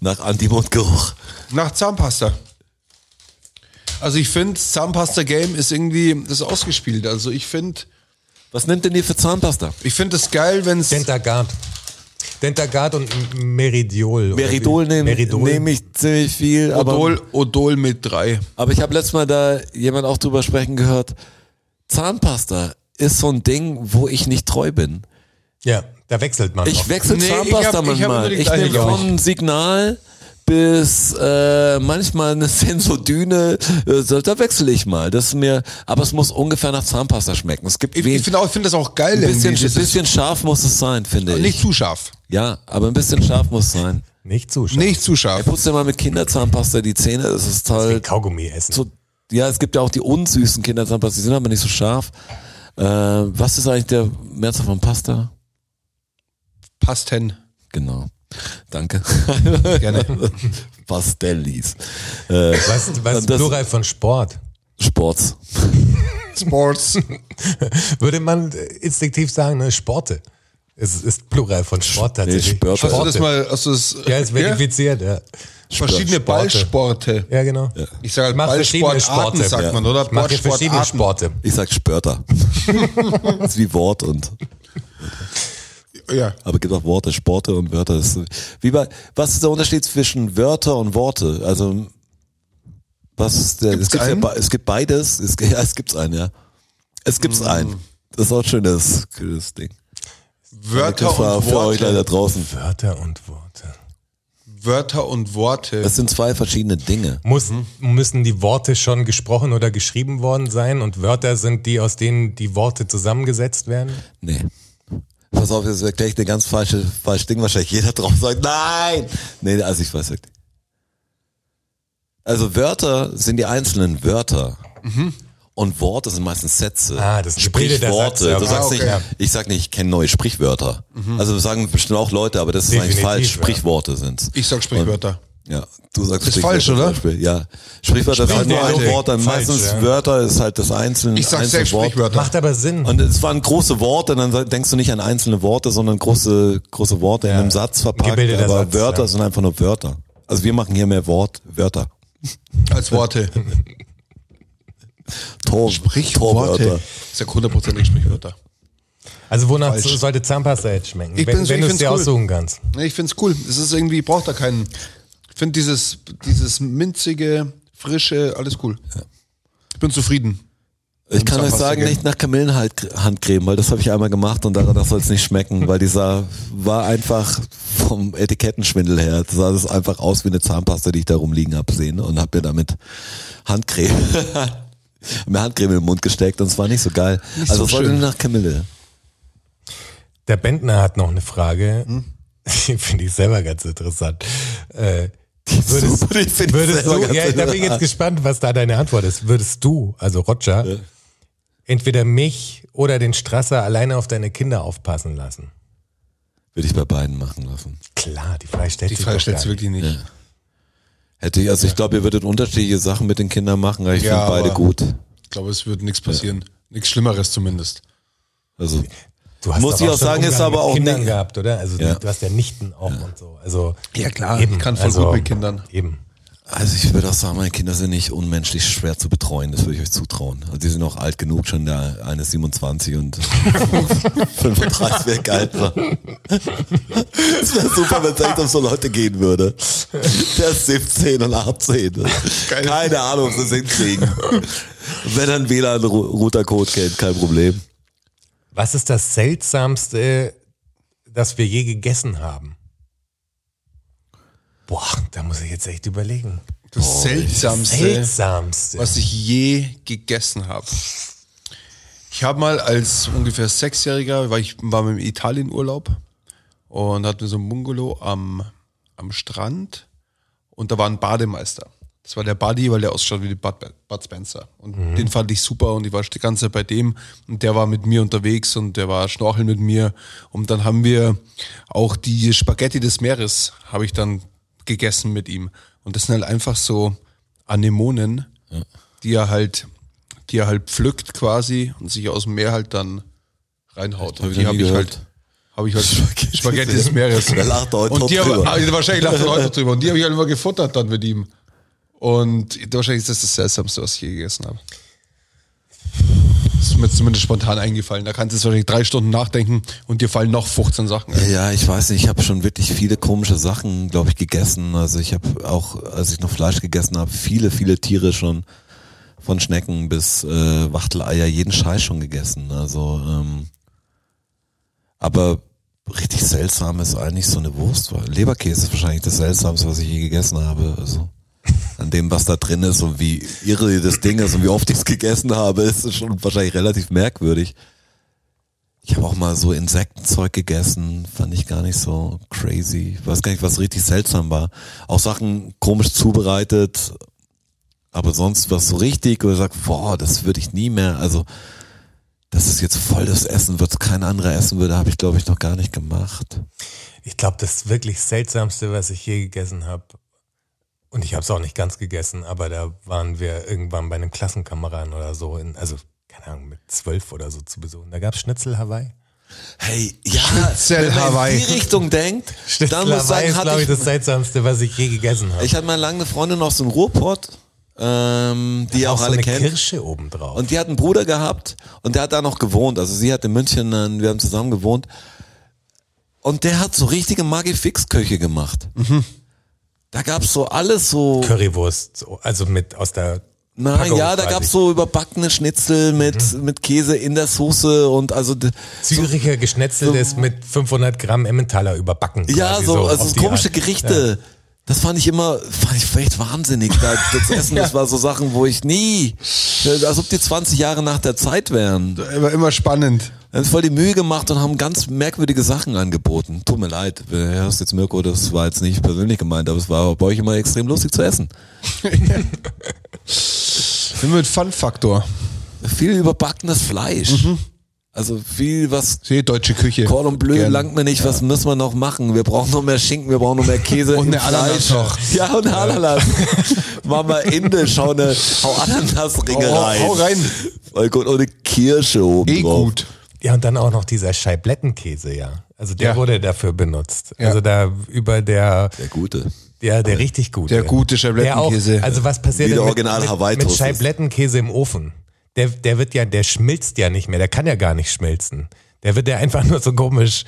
Nach Antimundgeruch. Nach Zahnpasta. Also ich finde, Zahnpasta-Game ist irgendwie, das ist ausgespielt. Also ich finde, Was nimmt denn ihr für Zahnpasta? ich finde es geil, wenn es Dentagard. Dentagard und Meridiol. Meridol nehme Meridol. nehm ich ziemlich viel, aber, Odol, Odol mit drei. aber ich habe letztes Mal da jemand auch drüber sprechen gehört. Zahnpasta ist so ein Ding, wo ich nicht treu bin. Ja, da wechselt man. Ich wechsle Nee, ich Zahnpasta hab- ich hab manchmal. Ich, gleiche, nehme ich. von Signal bis äh, manchmal eine Sensodyne, äh, so, da wechsle ich mal. Das ist mir, aber es muss ungefähr nach Zahnpasta schmecken. Es gibt Ich, ich finde auch- ich finde das auch geil. ein bisschen. Das ein bisschen scharf muss es sein, finde ich. nicht zu scharf. Ja, aber ein bisschen scharf muss es sein. Nicht zuschauen. Nicht zu scharf. Putzt dir mal mit Kinderzahnpasta die Zähne, das ist Wie halt Kaugummi essen. so, ja, es gibt ja auch die unsüßen Kinderzahnpasta, die sind aber nicht so scharf. Äh, was ist eigentlich der Mehrzahl von Pasta? Pasten. Genau. Danke. Gerne. Pastellis. Äh, was was ist das- Plural von Sport? Sports. Sports. Würde man instinktiv sagen, ne? Sporte. Es ist Plural von Sport tatsächlich. Spörte. Hast du Sporte. das mal, hast du das, ja, ist verifiziert, ja. verschiedene Sporte. Ballsporte. Ja, genau. Ich sage Ich mache verschiedene Ballsportarten, Sporte. sagt man, oder? Ich mache verschiedene Ballsportarten. Sporte. Ich sag Spörter. das ist wie Wort und, Ja. aber gibt auch Worte, Sporte und Wörter. Das ist, wie bei, was ist der Unterschied zwischen Wörter und Worte? Also, was ist der, Gibt's es gibt, ja, einen? be- es gibt beides, es, ja, es gibt's einen, ja. Es gibt's Mm. einen. Das ist auch ein schönes, schönes Ding. Wörter und für euch leider Worte. draußen. Wörter und Worte. Wörter und Worte. Das sind zwei verschiedene Dinge. Muss, Müssen die Worte schon gesprochen oder geschrieben worden sein und Wörter sind die, aus denen die Worte zusammengesetzt werden? Nee. Pass auf, jetzt erkläre ich eine ganz falsche, falsche Ding. Wahrscheinlich jeder drauf sagt, nein! Nee, also ich weiß wirklich. Also Wörter sind die einzelnen Wörter. Und Worte sind meistens Sätze. Ah, das gebildeter Sprichworte. Ja. Du sagst okay. nicht, ich sag nicht, ich kenne neue Sprichwörter. Also sagen bestimmt auch Leute, aber das ist eigentlich Definitiv, falsch. ja. Sprichworte sind's. Ich sag Sprichwörter. Ja, du sagst Ist falsch, oder? Beispiel. Ja. Sprichwörter sind halt nur ein. Wort, dann Falsch, meistens ja. Wörter ist halt das einzelne, Ich sag Wort. Sprichwörter. Macht aber Sinn. Und es waren große Worte, dann denkst du nicht an einzelne Worte, sondern große, große Worte in Ja. einem Satz verpackt. Gebildeter Aber Satz, Wörter ja. sind einfach nur Wörter. Also wir machen hier mehr Wort, Wörter. Als Worte. Tor, Torwörter. Ich sag hundertprozentig Sprichwörter. Also wonach Falsch. sollte Zahnpasta jetzt schmecken? Ich wenn wenn ich du es dir cool. aussuchen kannst. Ich find's cool. Es ist irgendwie, ich brauch da keinen. Ich finde dieses, dieses minzige, frische, alles cool. Ich bin zufrieden. Ich kann euch sagen, nicht nach Kamillenhandcreme, weil das habe ich einmal gemacht und daran soll es nicht schmecken, weil dieser war einfach vom Etikettenschwindel her, sah das einfach aus wie eine Zahnpasta, die ich da rumliegen hab sehen und hab mir damit Handcreme, mir Handcreme in den Mund gesteckt und es war nicht so geil. Nicht also so es sollte nach Kamille. Der Bentner hat noch eine Frage. Hm? Die finde ich selber ganz interessant. Äh, würdest Super, würdest du, ja, da bin ich jetzt gespannt, was da deine Antwort ist. Würdest du, also Roger, entweder mich oder den Strasser alleine auf deine Kinder aufpassen lassen? Würde ich bei beiden machen lassen. Klar, die Frage stellt Die sich Frage doch stellst du nicht. wirklich nicht. Hätte ich, also ich glaube, ihr würdet unterschiedliche Sachen mit den Kindern machen, aber ich Ja, finde beide gut. Ich glaube, es wird nichts passieren. Nichts Schlimmeres zumindest. Also Du hast Muss ich auch schon sagen, ist Umgang aber mit auch Kindern nicht- gehabt, oder? Also Ja. du hast ja Nichten auch und so. Also Ja, klar, eben, ich kann voll also, gut mit Kindern. Eben. Also ich würde auch sagen, meine Kinder sind nicht unmenschlich schwer zu betreuen, das würde ich euch zutrauen. Also die sind auch alt genug, schon der eine ist 27 und 35 wäre geil. Es wäre super, wenn es echt um so Leute gehen würde. Der ist 17 und 18. Keine Ahnung, ob sie es hinkriegen. Wenn er einen WLAN-Routercode kennt, kein Problem. Was ist das Seltsamste, das wir je gegessen haben? Boah, da muss ich jetzt echt überlegen. Das Seltsamste, Seltsamste. was ich je gegessen habe. Ich habe mal als ungefähr Sechsjähriger, war ich war mit im Italienurlaub und hatten so ein Bungalow am, am Strand und da war ein Bademeister. Das war der Buddy, weil der ausschaut wie Bud, Bud Spencer. Und den fand ich super und ich war die ganze Zeit bei dem und der war mit mir unterwegs und der war schnorcheln mit mir. Und dann haben wir auch die Spaghetti des Meeres, habe ich dann gegessen mit ihm. Und das sind halt einfach so Anemonen die er halt, die er halt pflückt quasi und sich aus dem Meer halt dann reinhaut. Hab die habe ich gehört. halt, habe ich halt Spaghetti, des Meeres. Da lacht er heute und die drüber. also wahrscheinlich lacht er heute drüber. Und die habe ich halt immer gefuttert dann mit ihm. Und wahrscheinlich ist das das Seltsamste, was ich je gegessen habe. Das ist mir zumindest spontan eingefallen. Da kannst du jetzt wahrscheinlich drei Stunden nachdenken und dir fallen noch 15 Sachen ein. Ja, ich weiß nicht, ich habe schon wirklich viele komische Sachen, glaube ich, gegessen. Also ich habe auch, als ich noch Fleisch gegessen habe, viele, viele Tiere schon von Schnecken bis äh, Wachteleier, jeden Scheiß schon gegessen. Also, ähm, aber richtig seltsam ist eigentlich so eine Wurst. Leberkäse ist wahrscheinlich das Seltsamste, was ich je gegessen habe. Also an dem, was da drin ist und wie irre das Ding ist und wie oft ich es gegessen habe, ist schon wahrscheinlich relativ merkwürdig. Ich habe auch mal so Insektenzeug gegessen, fand ich gar nicht so crazy. Ich weiß gar nicht, was richtig seltsam war. Auch Sachen komisch zubereitet, aber sonst was so richtig, wo ich sag, boah, das würde ich nie mehr, also das ist jetzt voll das Essen, wird kein anderer essen würde, habe ich glaube ich noch gar nicht gemacht. Ich glaube, das wirklich seltsamste, was ich je gegessen habe, und ich habe es auch nicht ganz gegessen, aber da waren wir irgendwann bei einem Klassenkameraden oder so, in, also keine Ahnung, mit zwölf oder so zu besuchen. Da gab's Schnitzel Hawaii. Hey, ja, Schnitzel wenn man Hawaii. in die Richtung denkt, Schnitzel dann muss ich sagen, ist, glaube ich, das seltsamste, was ich je gegessen habe. ich hatte mal lange eine Freundin aus dem Ruhrpott, ähm, die auch so alle eine kennt. Kirsche obendrauf. Und die hat einen Bruder gehabt und der hat da noch gewohnt. Also sie hat in München, äh, wir haben zusammen gewohnt. Und der hat so richtige Magifix-Köche gemacht. Da gab's so alles so. Currywurst, so, also mit aus der Nein, Packung ja, da gab's so überbackene Schnitzel mit, mit Käse in der Soße und also Züricher Geschnetzeltes mit 500 Gramm Emmentaler überbacken. ja, quasi so, also so die komische Art. Gerichte. Das fand ich immer, fand ich echt wahnsinnig. Da, das Essen, das war so Sachen, wo ich nie, als ob die 20 Jahre nach der Zeit wären. War immer spannend. Wir haben voll die Mühe gemacht und haben ganz merkwürdige Sachen angeboten. Tut mir leid, du hörst jetzt Mirko, das war jetzt nicht persönlich gemeint, aber es war bei euch immer extrem lustig zu essen. Immer mit Fun-Faktor. Viel überbackenes Fleisch. Mhm. Also viel, was Sehe deutsche Küche. Cordon Bleu Gern. langt mir nicht, was müssen wir noch machen? Wir brauchen noch mehr Schinken, wir brauchen noch mehr Käse Und eine Ananas noch. Ja, und eine Ananas. Machen wir indisch, hau, eine, hau Ananasringe Hau- rein. hau rein. Voll gut, und eine Kirsche oben Eh drauf. gut. Ja, und dann auch noch dieser Scheiblettenkäse, ja. Also der Ja. wurde dafür benutzt. Ja. Also da über der, Der gute. der, der richtig gute. Der gute Scheiblettenkäse. Der auch, also was passiert Wie der mit, Original mit, mit ist. Scheiblettenkäse im Ofen? Der, der wird ja, der schmilzt ja nicht mehr. Der kann ja gar nicht schmilzen. Der wird ja einfach nur so komisch.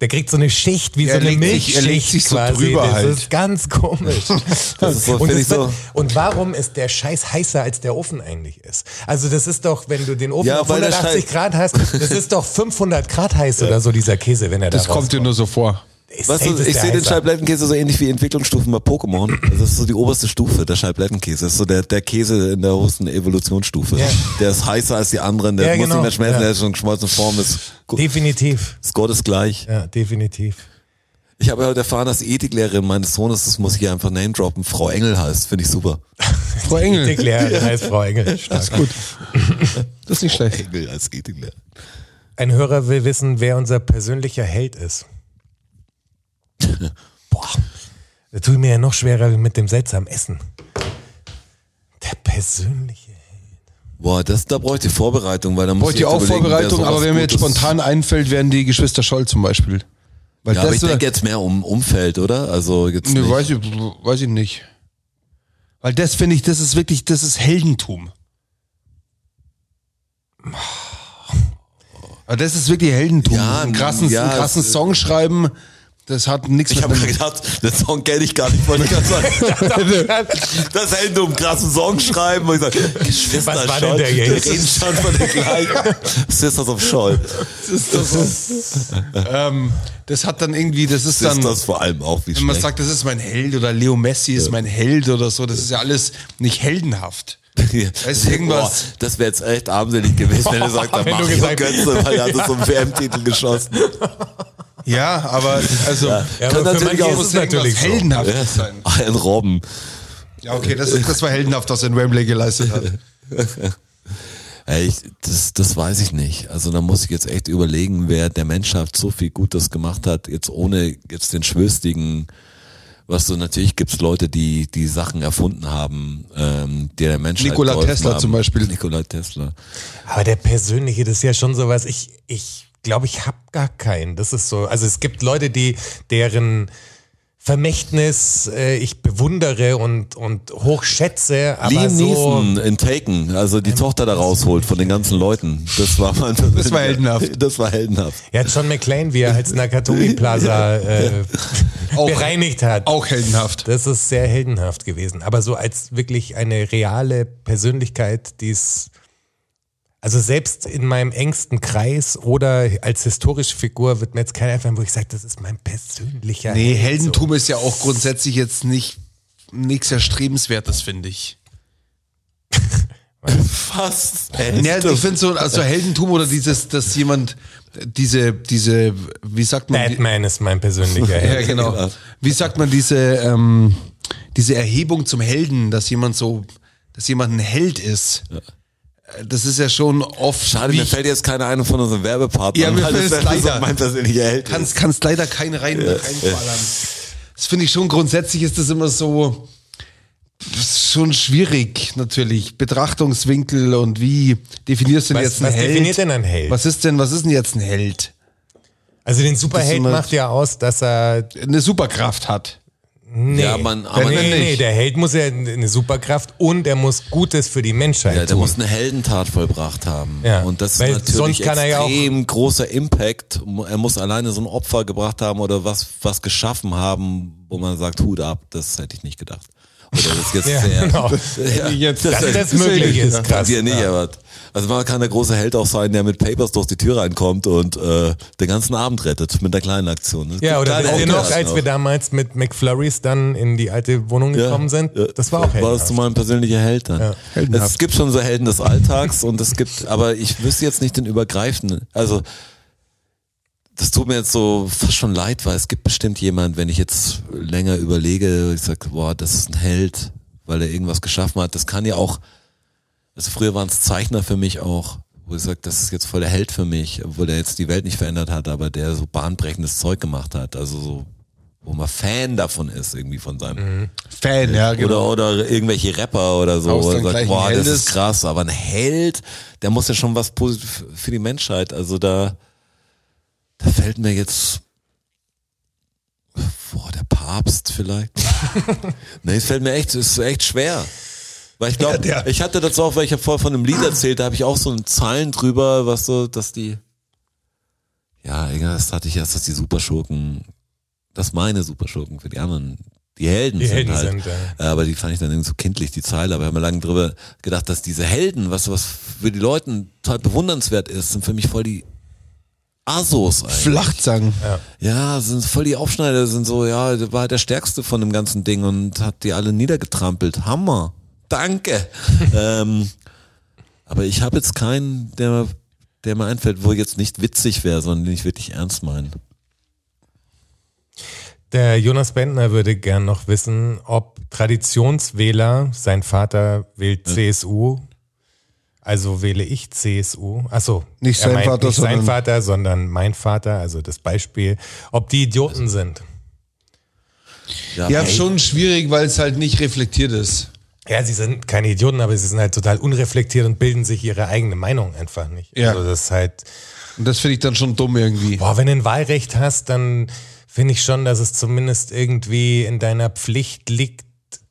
Der kriegt so eine Schicht, wie Er so eine legt sich- er legt Milchschicht sich so quasi. drüber das halt. ist ganz komisch. Das ist so, und, ich so. wird, und warum ist der Scheiß heißer, als der Ofen eigentlich ist? Also das ist doch, wenn du den Ofen Ja, auf weil der 180 Scheiß- Grad hast, das ist doch 500 Grad heiß oder so, dieser Käse, wenn er Das da kommt dir nur so vor. Ist Weißt du, ist ich sehe den. Scheiblettenkäse so ähnlich wie Entwicklungsstufen bei Pokémon. Das ist so die oberste Stufe, der Scheiblettenkäse. Das ist so der, der Käse in der höchsten Evolutionsstufe. Ja. Der ist heißer als die anderen, der Ja, muss genau. nicht mehr schmelzen, Ja. der ist schon geschmolzene Form, ist, Definitiv. ist Gottes gleich. Ja, definitiv. Ich habe heute erfahren, dass die Ethiklehrerin meines Sohnes, das muss ich hier einfach name droppen, Frau Engel heißt. Finde ich super. Frau Engel. Ethiklehr, heißt Frau Engel. Stark. Das ist gut. Das ist nicht schlecht. Engel als Ethiklehrerin. Ein Hörer will wissen, wer unser persönlicher Held ist. Boah, da tue ich mir ja noch schwerer mit dem seltsamen Essen. Der persönliche Held. Boah, das, da bräuchte ich Vorbereitung, weil da muss Wollt ich auch Vorbereitung, aber wer mir jetzt spontan einfällt, wären die Geschwister Scholl zum Beispiel. Weil Ja, aber ich das, denke jetzt mehr um Umfeld, oder? Also jetzt ne, nicht. weiß, ich, weiß ich nicht. Weil das finde ich, das ist wirklich, das ist Heldentum. Aber das ist wirklich Heldentum. Ja, einen krassen, ja, einen krassen Song schreiben, das hat nichts Ich habe mir gedacht, den Song kenne ich gar nicht, wollte ich gerade sagen. Das hält um krassen Song schreiben und ich sag, Geschwister Was war denn der jetzt? reden schon von der gleichen. Sisters of Scholl. ähm, das hat dann irgendwie, das ist dann, Sisters vor allem auch, wie wenn man schlecht. sagt, das ist mein Held oder Leo Messi ist mein Held oder so, das ist ja alles nicht heldenhaft. Da ist irgendwas- Boah, das wäre jetzt echt armselig gewesen, wenn er sagt, dann mach du ich Götze, weil er hat so einen WM-Titel geschossen. Ja, aber also Ja, Kann aber natürlich auch ist muss natürlich so. heldenhaftes sein. Ein Robben. Ja, okay, das, das war heldenhaft, was er in Wembley geleistet hat. Ey, ich, das, das weiß ich nicht. Also da muss ich jetzt echt überlegen, wer der Menschheit so viel Gutes gemacht hat, jetzt ohne jetzt den schwülstigen Was so natürlich gibt's Leute, die die Sachen erfunden haben, ähm, die der Menschheit Nikola geholfen Tesla haben. zum Beispiel. Nikola Tesla. Aber der persönliche, das ist ja schon sowas, ich, ich glaube, ich habe gar keinen. Das ist so, also es gibt Leute, die, deren Vermächtnis äh, ich bewundere und, und hochschätze, aber Liam so, Neeson in Taken, also die Tochter da rausholt von den ganzen Leuten. Das war mein Das war heldenhaft. Das war heldenhaft. ja, John McClane, wie er als Nakatomi Plaza äh, Auch- bereinigt hat. Auch heldenhaft. Das ist sehr heldenhaft gewesen. Aber so als wirklich eine reale Persönlichkeit, die es, also selbst in meinem engsten Kreis oder als historische Figur wird mir jetzt keiner einfallen, wo ich sage, das ist mein persönlicher Nee, Held. Heldentum ist ja auch grundsätzlich jetzt nicht nichts Erstrebenswertes, finde ich. Fast. Ja, ich finde so, also Heldentum oder dieses, dass jemand diese, diese, wie sagt man? Batman ist mein persönlicher Ja, Held. genau. Wie sagt man diese, ähm, diese Erhebung zum Helden, dass jemand so, dass jemand ein Held ist? Das ist ja schon oft. Schade, mir fällt jetzt keiner ein von unseren Werbepartnern. Ja, mir weil fällt das es leider. mein persönlicher Held ist. kannst, kannst leider keinen rein, reinballern. Das finde ich schon, grundsätzlich ist das immer so, schon schwierig, natürlich. Betrachtungswinkel und wie definierst du denn Was- jetzt einen was Held? definiert denn ein Held? Was ist denn, was ist denn jetzt ein Held? Also den Superheld macht ja aus, dass er Eine Superkraft hat. Nee, Ja, man- aber nee, nee, nicht. der Held muss ja eine Superkraft und er muss Gutes für die Menschheit Ja, der tun. muss eine Heldentat vollbracht haben. Ja, Und das ist weil natürlich sonst kann er ja auch- extrem großer Impact. Er muss alleine so ein Opfer gebracht haben oder was, was geschaffen haben, wo man sagt, Hut ab, das hätte ich nicht gedacht. Das ist jetzt Ja, sehr, genau. ja, Jetzt- Dass das, ist möglich ja- ist, krass. dir nicht, aber also man kann der große Held auch sein, der mit Papers durch die Tür reinkommt und äh, den ganzen Abend rettet mit der kleinen Aktion. Es Ja, oder kleine wisst ihr noch, Heldentaten als wir damals mit McFlurries dann in die alte Wohnung gekommen sind? ja, das war auch War das zu meinem persönlicher Held dann. Ja. Es gibt schon so Helden des Alltags und es gibt, aber ich wüsste jetzt nicht den übergreifenden. Also das tut mir jetzt so fast schon leid, weil es gibt bestimmt jemand, wenn ich jetzt länger überlege, ich sag, boah, das ist ein Held, weil er irgendwas geschaffen hat. Das kann ja auch, also früher waren es Zeichner für mich auch, wo ich sage, das ist jetzt voll der Held für mich, obwohl der jetzt die Welt nicht verändert hat, aber der so bahnbrechendes Zeug gemacht hat. Also so, wo man Fan davon ist, irgendwie von seinem Fan, ja, genau. oder, oder irgendwelche Rapper oder so. Er dann sagt, boah, das Held ist ist. krass, aber ein Held, der muss ja schon was positiv für die Menschheit. Also da, da fällt mir jetzt, boah, der Papst vielleicht. nee, es fällt mir echt, es ist echt schwer. Weil ich glaube, Ja, ich hatte das auch, weil ich habe vorher von einem Lied erzählt, da habe ich auch so einen Zahlen drüber, was so, dass die, ja, das hatte ich erst, dass die Superschurken, dass meine Superschurken für die anderen, die Helden Die sind Helden halt. sind, ja. Aber die fand ich dann irgendwie so kindlich, die Zeile. Aber ich habe mir lange drüber gedacht, dass diese Helden, was, was für die Leuten total bewundernswert ist, sind für mich voll die Assos eigentlich. Flachzangen. Ja, sind voll die Aufschneider, sind so, ja, der war halt der Stärkste von dem ganzen Ding und hat die alle niedergetrampelt. Hammer. Danke. ähm, aber ich habe jetzt keinen, der, der mir einfällt, wo jetzt nicht witzig wäre, sondern den ich wirklich ernst meine. Der Jonas Bentner würde gern noch wissen, ob Traditionswähler, sein Vater wählt CSU, also wähle ich CSU. Achso, Nicht sein meint Vater, nicht sein sondern- Vater, sondern mein Vater, also das Beispiel, ob die Idioten sind. Ja, hey, schon schwierig, weil es halt nicht reflektiert ist. Ja, sie sind keine Idioten, aber sie sind halt total unreflektiert und bilden sich ihre eigene Meinung einfach nicht. Ja. Also das ist halt, Und das finde ich dann schon dumm irgendwie. boah, wenn du ein Wahlrecht hast, dann finde ich schon, dass es zumindest irgendwie in deiner Pflicht liegt,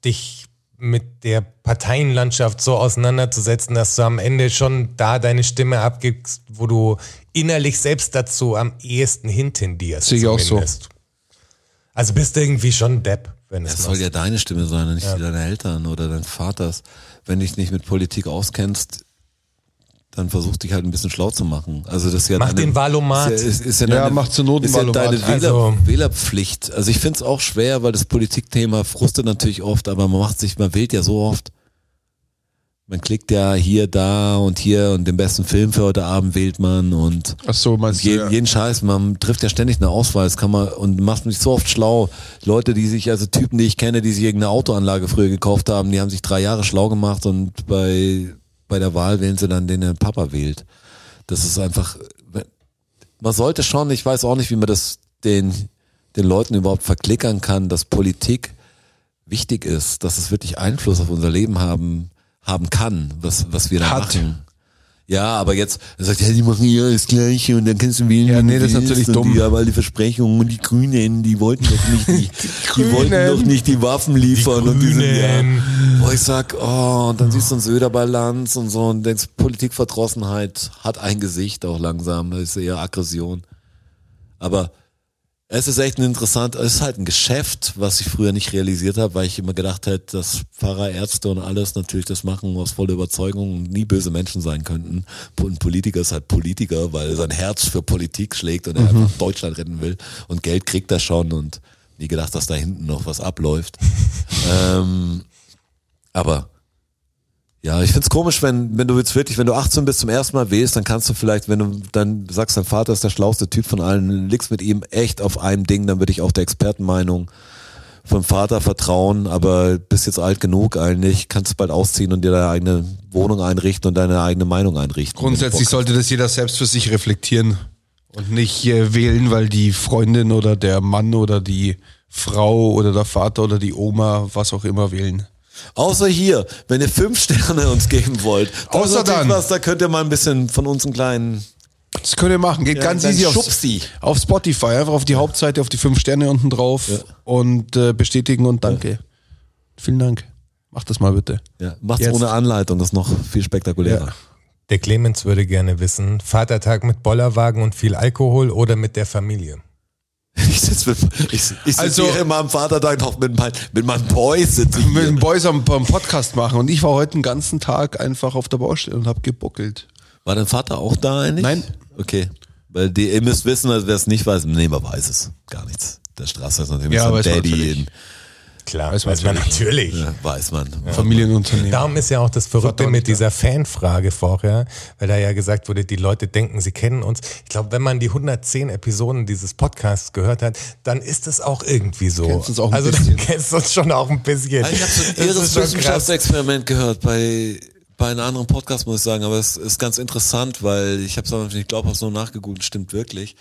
dich mit der Parteienlandschaft so auseinanderzusetzen, dass du am Ende schon da deine Stimme abgibst, wo du innerlich selbst dazu am ehesten hintendierst. Sehe ich auch so. zumindest. Also bist du irgendwie schon Depp, wenn es Das soll ja deine Stimme sein, und nicht die deiner Eltern oder deines Vaters. Wenn du dich nicht mit Politik auskennst, dann versuch dich halt ein bisschen schlau zu machen. Also das ist ja Mach deine, den Wahlomat. Ist ja, ist, ist ja, Ja, deine, mach zur Not ist ja deine Wähler, Also- Wählerpflicht. Also ich finde es auch schwer, weil das Politikthema frustet natürlich oft, aber man macht sich, man wählt ja so oft. Man klickt ja hier, da und hier und den besten Film für heute Abend wählt man und Ach so, meinst du? jeden, Ja. jeden Scheiß, man trifft ja ständig eine Auswahl, das kann man und macht mich so oft schlau. Leute, die sich, also Typen, die ich kenne, die sich irgendeine Autoanlage früher gekauft haben, die haben sich drei Jahre schlau gemacht und bei, bei der Wahl wählen sie dann den, der Papa wählt. Das ist einfach, man sollte schon, ich weiß auch nicht, wie man das den den Leuten überhaupt verklickern kann, dass Politik wichtig ist, dass es wirklich Einfluss auf unser Leben haben, haben kann, was, was wir da Hat. machen. Ja, aber jetzt er sagt ja, die machen ja das Gleiche und dann kannst du wählen. Ja, nee, das ist natürlich dumm. Die haben alle die Versprechungen und die Grünen, die wollten doch nicht, die, die, wollten Grünen. doch nicht die Waffen liefern und die sind ja, wo ich sag, oh, und dann siehst du einen Söder-Balance und so und denkst, Politikverdrossenheit hat ein Gesicht auch langsam, das ist eher Aggression. Aber es ist echt ein interessant, es ist halt ein Geschäft, was ich früher nicht realisiert habe, weil ich immer gedacht hätte, dass Pfarrer, Ärzte und alles natürlich das machen aus voller Überzeugung und nie böse Menschen sein könnten. Ein Politiker ist halt Politiker, weil sein Herz für Politik schlägt und er einfach Deutschland retten will und Geld kriegt er schon und nie gedacht, dass da hinten noch was abläuft. ähm, aber ja, ich find's komisch, wenn, wenn du jetzt wirklich, wenn du 18 bist zum ersten Mal wählst, dann kannst du vielleicht, wenn du dann sagst, dein Vater ist der schlauste Typ von allen, liegst mit ihm echt auf einem Ding, dann würde ich auch der Expertenmeinung vom Vater vertrauen, aber bist jetzt alt genug eigentlich, kannst bald ausziehen und dir deine eigene Wohnung einrichten und deine eigene Meinung einrichten. Grundsätzlich sollte das jeder selbst für sich reflektieren und nicht äh, wählen, weil die Freundin oder der Mann oder die Frau oder der Vater oder die Oma, was auch immer wählen. Außer hier, wenn ihr fünf Sterne uns geben wollt, das Außer dann. was, da könnt ihr mal ein bisschen von uns einen kleinen Das könnt ihr machen. Geht Ja, ganz easy auf, auf Spotify. Einfach auf die Hauptseite, auf die fünf Sterne unten drauf und äh, bestätigen und danke. Vielen Dank. Macht das mal bitte. Ja, macht's Jetzt. ohne Anleitung, das ist noch viel spektakulärer. Ja. Der Clemens würde gerne wissen, Vatertag mit Bollerwagen und viel Alkohol oder mit der Familie? Ich sitze mit, ich, ich sitz Also- hier immer am Vatertag noch mit, mein, mit meinem Boy sitze ich Mit den Boys am, am Podcast machen und ich war heute den ganzen Tag einfach auf der Baustelle und habe gebuckelt. War dein Vater auch da eigentlich? Nein. Okay. Weil die, ihr müsst wissen, also wer es nicht weiß, nee, man weiß es. Gar nichts. Der Straße ist natürlich Ja, man Daddy in, Klar, Weiß man weiß man natürlich. ja, weiß man. Familienunternehmen. Darum ist ja auch das Verrückte Verdammt, mit ja. dieser Fanfrage vorher, weil da ja gesagt wurde, die Leute denken, sie kennen uns. Ich glaube, wenn man die 110 Episoden dieses Podcasts gehört hat, dann ist es auch irgendwie so. Kennst uns auch ein also bisschen. dann kennst du uns schon auch ein bisschen. Ich habe so ein Das irres. Wissenschaftsexperiment gehört bei bei einem anderen Podcast, muss ich sagen, aber es ist ganz interessant, weil ich habe es nicht glaube, habe es nur nachgegoogelt, stimmt wirklich.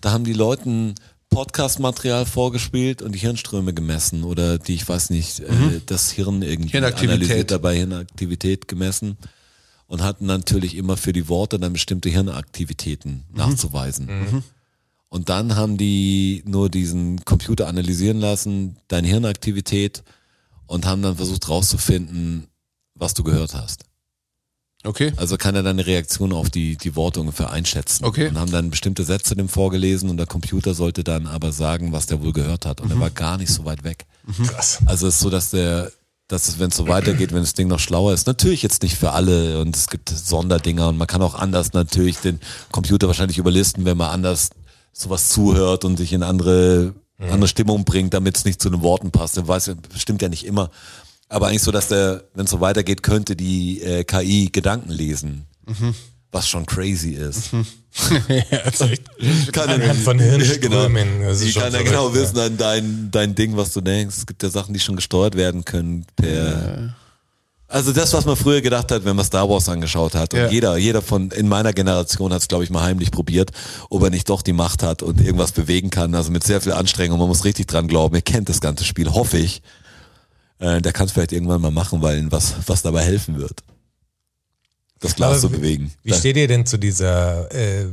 Da haben die Leuten Podcast-Material vorgespielt und die Hirnströme gemessen oder die, ich weiß nicht, äh, das Hirn irgendwie Hirnaktivität. analysiert dabei, Hirnaktivität gemessen und hatten natürlich immer für die Worte dann bestimmte Hirnaktivitäten nachzuweisen. Und dann haben die nur diesen Computer analysieren lassen, deine Hirnaktivität und haben dann versucht rauszufinden, was du gehört hast. Okay. Also kann er deine Reaktion auf die, die Worte ungefähr einschätzen. Okay. Und haben dann bestimmte Sätze dem vorgelesen und der Computer sollte dann aber sagen, was der wohl gehört hat. Und er war gar nicht so weit weg. Krass. Also es ist so, dass der, dass es, wenn es so weitergeht, wenn das Ding noch schlauer ist, natürlich jetzt nicht für alle und es gibt Sonderdinger und man kann auch anders natürlich den Computer wahrscheinlich überlisten, wenn man anders sowas zuhört und sich in andere, andere Stimmung bringt, damit es nicht zu den Worten passt. Das weiß, stimmt ja nicht immer. Aber eigentlich so, dass der, wenn es so weitergeht, könnte die äh, KI Gedanken lesen. Was schon crazy ist. kann von Ja, Hirnströmen, Genau. das ist Die schon kann ja verrückt, genau ja. wissen, an dein, dein Ding, was du denkst. Es gibt ja Sachen, die schon gesteuert werden können per. Also das, was man früher gedacht hat, wenn man Star Wars angeschaut hat. Und Ja. jeder, jeder von in meiner Generation hat es, glaube ich, mal heimlich probiert, ob er nicht doch die Macht hat und irgendwas bewegen kann. Also mit sehr viel Anstrengung. Man muss richtig dran glauben. Ihr kennt das ganze Spiel, hoffe ich. Äh, der kann es vielleicht irgendwann mal machen, weil ihm was, was dabei helfen wird. Das Glas Aber zu bewegen. Wie steht ihr denn zu dieser äh,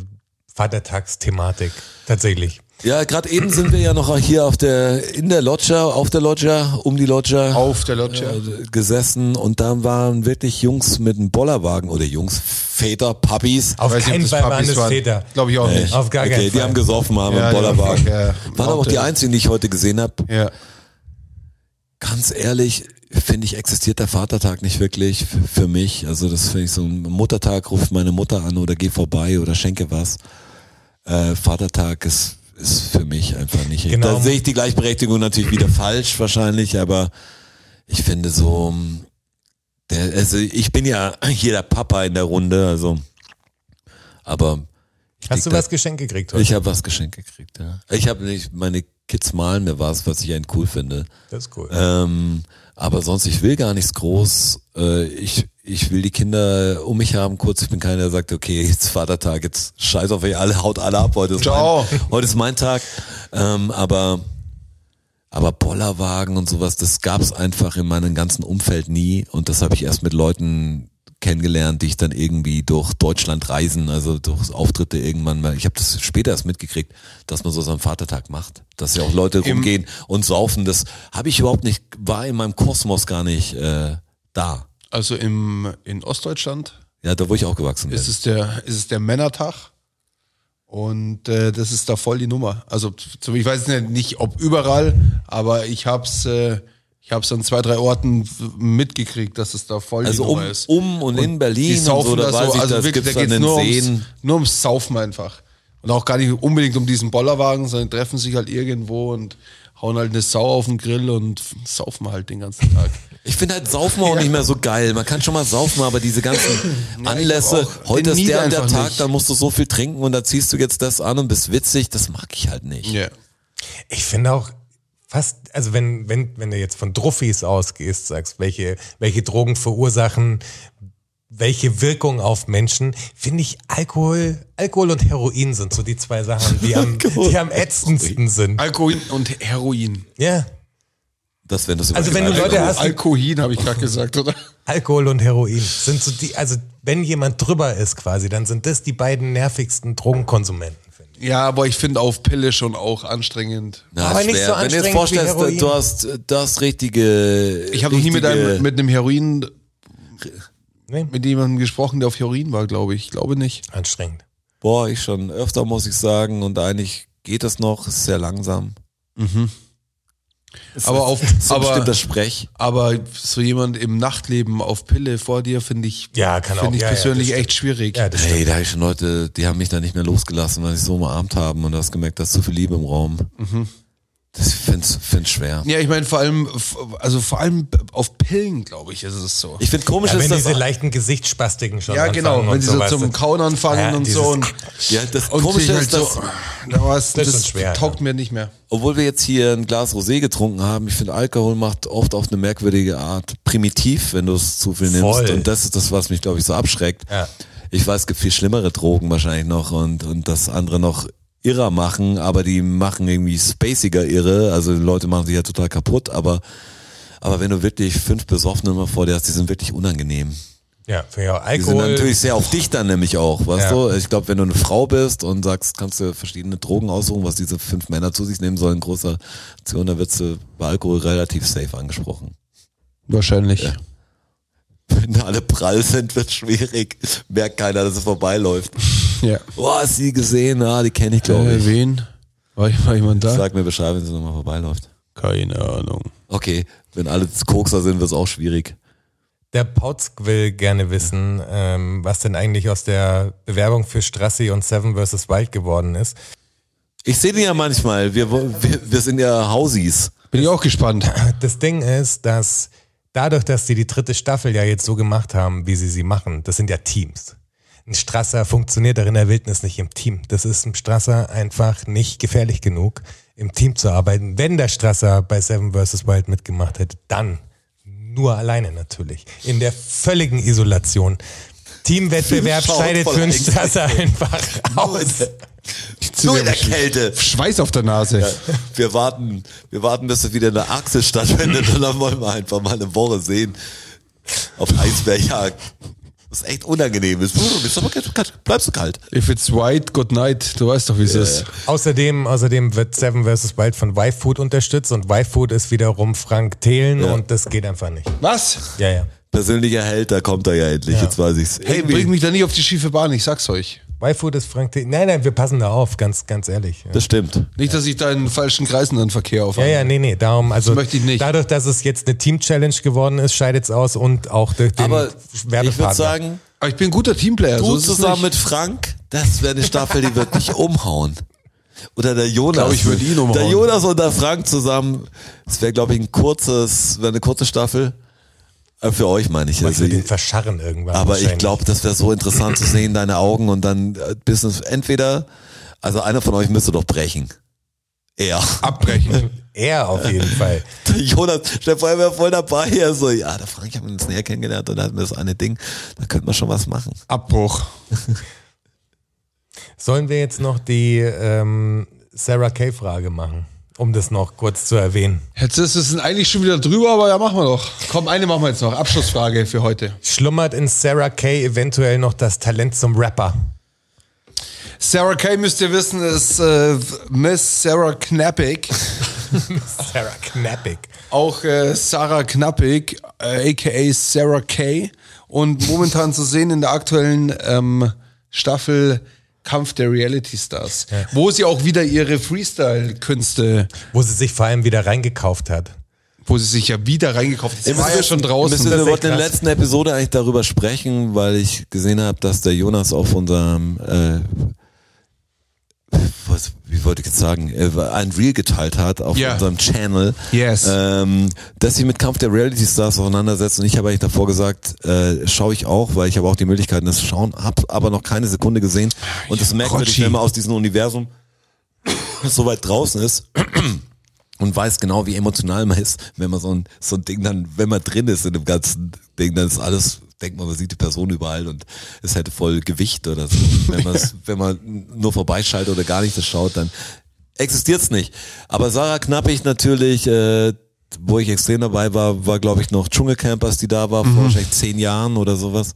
Vatertagsthematik tatsächlich? Ja, gerade eben sind wir ja noch hier auf der, in der Loggia, auf der Loggia, um die Loggia. Auf der Loggia. äh, gesessen und da waren wirklich Jungs mit einem Bollerwagen oder Jungs, Väter, Puppies. Auf keinen Fall waren es. Väter. Glaube ich auch nicht. Auf gar okay, keinen die Fall. haben gesoffen, haben Ja, einen die Bollerwagen. fuck, ja. Waren aber auch die einzigen, die ich heute gesehen habe. Ja. Ganz ehrlich, finde ich, existiert der Vatertag nicht wirklich für mich. Also das finde ich so ein Muttertag, ruft meine Mutter an oder geh vorbei oder schenke was. Äh, Vatertag ist, ist für mich einfach nicht. Genau. Da sehe ich die Gleichberechtigung natürlich wieder falsch wahrscheinlich, aber ich finde so, der, also ich bin ja hier der Papa in der Runde, also aber Hast du was geschenkt gekriegt heute? Ich habe was geschenkt gekriegt, ja. Ich habe nicht, meine Kids malen mir was, was ich echt cool finde. das ist cool. Ähm, aber sonst, ich will gar nichts groß. Äh, ich ich will die Kinder um mich haben kurz. Ich bin keiner, der sagt, okay, jetzt Vatertag, jetzt scheiß auf euch alle, haut alle ab, heute ist, Ciao. mein, heute ist mein Tag. Ähm, aber, aber Bollerwagen und sowas, das gab's einfach in meinem ganzen Umfeld nie. Und das habe ich erst mit Leuten kennengelernt, die ich dann irgendwie durch Deutschland reisen, also durch Auftritte irgendwann mal. Ich habe das später erst mitgekriegt, dass man so seinen Vatertag macht, dass ja auch Leute rumgehen und saufen. Das habe ich überhaupt nicht, war in meinem Kosmos gar nicht äh, da. Also im, in Ostdeutschland Ja, da wo ich aufgewachsen bin. ist es der, ist es der Männertag. Und äh, das ist da voll die Nummer. Also ich weiß nicht, nicht ob überall, aber ich hab's, äh, ich hab's an zwei, drei Orten mitgekriegt, dass es da voll Also um, ist. um und in Berlin Die und saufen so, da da weiß so, ich, also das wirklich, gibt's da geht's den nur Seen. ums, nur ums Saufen einfach. Und auch gar nicht unbedingt um diesen Bollerwagen, sondern treffen sich halt irgendwo und hauen halt eine Sau auf den Grill und saufen halt den ganzen Tag. Ich finde halt Saufen auch nicht mehr so geil. Man kann schon mal saufen, aber diese ganzen Anlässe, auch heute ist der und der Tag, nicht. dann musst du so viel trinken und dann ziehst du jetzt das an und bist witzig, das mag ich halt nicht. Ja. Ich finde auch fast, also wenn, wenn, wenn du jetzt von Druffis ausgehst, sagst, welche, welche Drogen verursachen welche Wirkung auf Menschen, finde ich Alkohol, Alkohol und Heroin sind so die zwei Sachen, die am, die am ätzendsten sind. Alkohol und Heroin. Ja. Das, wenn das Also wenn du. Leute hast, Alkoholin habe ich gerade gesagt, oder? Alkohol und Heroin sind so die, also wenn jemand drüber ist quasi, dann sind das die beiden nervigsten Drogenkonsumenten. Ja, aber ich finde auf Pille schon auch anstrengend. Na, Aber nicht so Wenn du jetzt anstrengend wie vorstellst, Heroin. du hast, du hast richtige. Ich habe noch nie mit einem mit einem Heroin Nee? mit jemandem gesprochen, der auf Heroin war, glaube ich. Ich glaube nicht. Anstrengend. Boah, ich schon öfter, muss ich sagen. Und eigentlich geht es noch, ist sehr langsam. Aber auf- so aber- bestimmter Sprech. Aber so jemand im Nachtleben auf Pille vor dir finde ich, Ja, kann auch. finde ich Ja, ja, persönlich das echt schwierig. Ja, das Hey, da habe ich schon Leute, die haben mich da nicht mehr losgelassen, weil sie so umarmt haben und du hast gemerkt, da ist zu viel Liebe im Raum. Mhm. Das ich find's, find's schwer. Ja, ich meine vor allem, also vor allem auf Pillen, glaube ich, ist es so. Ich finde komisch Ja, ist wenn das. diese leichten Gesichtsspastiken schon Ja, genau, wenn sie so zum Kauen anfangen Ja, und so. Und, ja, das und komische sich halt ist, dass, so, Das das, ist schwer, taugt mir nicht mehr. obwohl wir jetzt hier ein Glas Rosé getrunken haben, ich finde Alkohol macht oft auf eine merkwürdige Art primitiv, wenn du es zu viel nimmst. Voll. Und das ist das, was mich, glaube ich, so abschreckt. Ja. Ich weiß, es gibt viel schlimmere Drogen wahrscheinlich noch und, und das andere noch irrer machen, aber die machen irgendwie spaciger irre. Also die Leute machen sich ja total kaputt, aber, aber wenn du wirklich fünf Besoffene mal vor dir hast, die sind wirklich unangenehm. Ja, finde ich auch. Die sind Alkohol. natürlich sehr auf dich dann nämlich auch, weißt Ja. du? Ich glaube, wenn du eine Frau bist und sagst, kannst du verschiedene Drogen aussuchen, was diese fünf Männer zu sich nehmen sollen, in großer Aktion, da wird du bei Alkohol relativ safe angesprochen. Wahrscheinlich. Wenn alle prall sind, wird schwierig. Merkt keiner, dass es vorbeiläuft. Ja. Boah, hast du die gesehen? Ah, die kenne ich, glaube Äh, ich. wen? War, ich- war jemand da? Sag mir Bescheid, wenn sie nochmal vorbeiläuft. Keine Ahnung. Okay, wenn alle Kokser sind, wird es auch schwierig. Der Pautsk will gerne wissen, ähm, was denn eigentlich aus der Bewerbung für Strassi und Seven vs. Wild geworden ist. Ich sehe die ja manchmal. Wir, wir, wir sind ja Hausies. Bin ich auch gespannt. Das Ding ist, dass dadurch, dass sie die dritte Staffel ja jetzt so gemacht haben, wie sie sie machen, das sind ja Teams. Ein Strasser funktioniert auch in der Wildnis nicht im Team. Das ist ein Strasser einfach nicht gefährlich genug, im Team zu arbeiten. Wenn der Strasser bei Seven vs. Wild mitgemacht hätte, dann nur alleine natürlich. In der völligen Isolation. Teamwettbewerb scheidet für einen. Strasser einfach aus. Nur in der Kälte. Schweiß auf der Nase. Wir warten, wir warten, bis es wieder in der Achse stattfindet und dann wollen wir einfach mal eine Woche sehen. Auf Eisbärjagd. Das ist echt unangenehm. Ist bleibst du kalt. If it's white, good night. Du weißt doch, wie es ist. Außerdem, außerdem wird Seven vs. Wild von Y-Food unterstützt und Y-Food ist wiederum Frank Thelen Ja. und das geht einfach nicht. Was? Ja, ja. Persönlicher Held, da kommt er ja endlich. Ja. Jetzt weiß ich's. Hey, bring mich da nicht auf die schiefe Bahn, ich sag's euch. Y-Food ist Frank Thelen. Nein, nein, wir passen da auf, ganz, ganz ehrlich. Ja. Das stimmt. Nicht, dass ich da in falschen Kreisen dann Verkehr Ja, aufhabe. ja, nee, nee, darum, also möchte ich nicht. dadurch, dass es jetzt eine Team-Challenge geworden ist, scheidet es aus und auch durch den Aber ich würde sagen, Aber ich bin ein guter Teamplayer. du so ist es zusammen mit Frank, das wäre eine Staffel, die wird dich umhauen. Oder der Jonas. glaub, ich würde ihn umhauen. Der Jonas und der Frank zusammen. Das wäre, glaube ich, ein kurzes, wäre eine kurze Staffel. Äh, Für euch meine ich. Also, ihn verscharren irgendwann. aber ich glaube, das wäre so interessant zu sehen, deine Augen und dann äh, Business. Entweder, also einer von euch müsste doch brechen. Er. Abbrechen. Er auf jeden Fall. Jonas, Stefan war voll dabei. Er so, ja, der Frank, ich habe ihn jetzt näher kennengelernt und da hatten wir das eine Ding, da könnte man schon was machen. Abbruch. Sollen wir jetzt noch die ähm, Sarah Kay-Frage machen, um das noch kurz zu erwähnen? Jetzt ist es eigentlich schon wieder drüber, aber ja, machen wir doch. Komm, eine machen wir jetzt noch. Abschlussfrage für heute. Schlummert in Sarah Kay eventuell noch das Talent zum Rapper? Sarah Kay müsst ihr wissen, ist äh, Miss Sarah Knappig. Sarah Knappig. Auch äh, Sarah Knappig, äh, aka Sarah Kay. Und momentan zu sehen in der aktuellen ähm, Staffel Kampf der Reality Stars, wo sie auch wieder ihre Freestyle-Künste, Wo sie sich vor allem wieder reingekauft hat. wo sie sich ja wieder reingekauft hat. Das war ja schon draußen. Müssen, wir wollten in der letzten Episode eigentlich darüber sprechen, weil ich gesehen habe, dass der Jonas auf unserem, äh, was, wie wollte ich jetzt sagen, äh, ein Reel geteilt hat auf Ja. unserem Channel, Yes. ähm, dass sie mit Kampf der Reality Stars auseinandersetzen. Und ich habe eigentlich davor gesagt, äh, schaue ich auch, weil ich habe auch die Möglichkeiten, das zu schauen, habe aber noch keine Sekunde gesehen. Und das merkt man, wenn man aus diesem Universum so weit draußen ist und weiß genau, wie emotional man ist, wenn man so ein, so ein Ding dann, wenn man drin ist in dem ganzen Ding, dann ist alles, denkt man, man sieht die Person überall und es hätte voll Gewicht oder so. Wenn, man's, wenn man nur vorbeischaltet oder gar nicht das schaut, dann existiert's nicht. Aber Sarah Knappig natürlich, äh, wo ich extrem dabei war, war glaube ich noch Dschungelcampers, die da war, vor wahrscheinlich zehn Jahren oder sowas.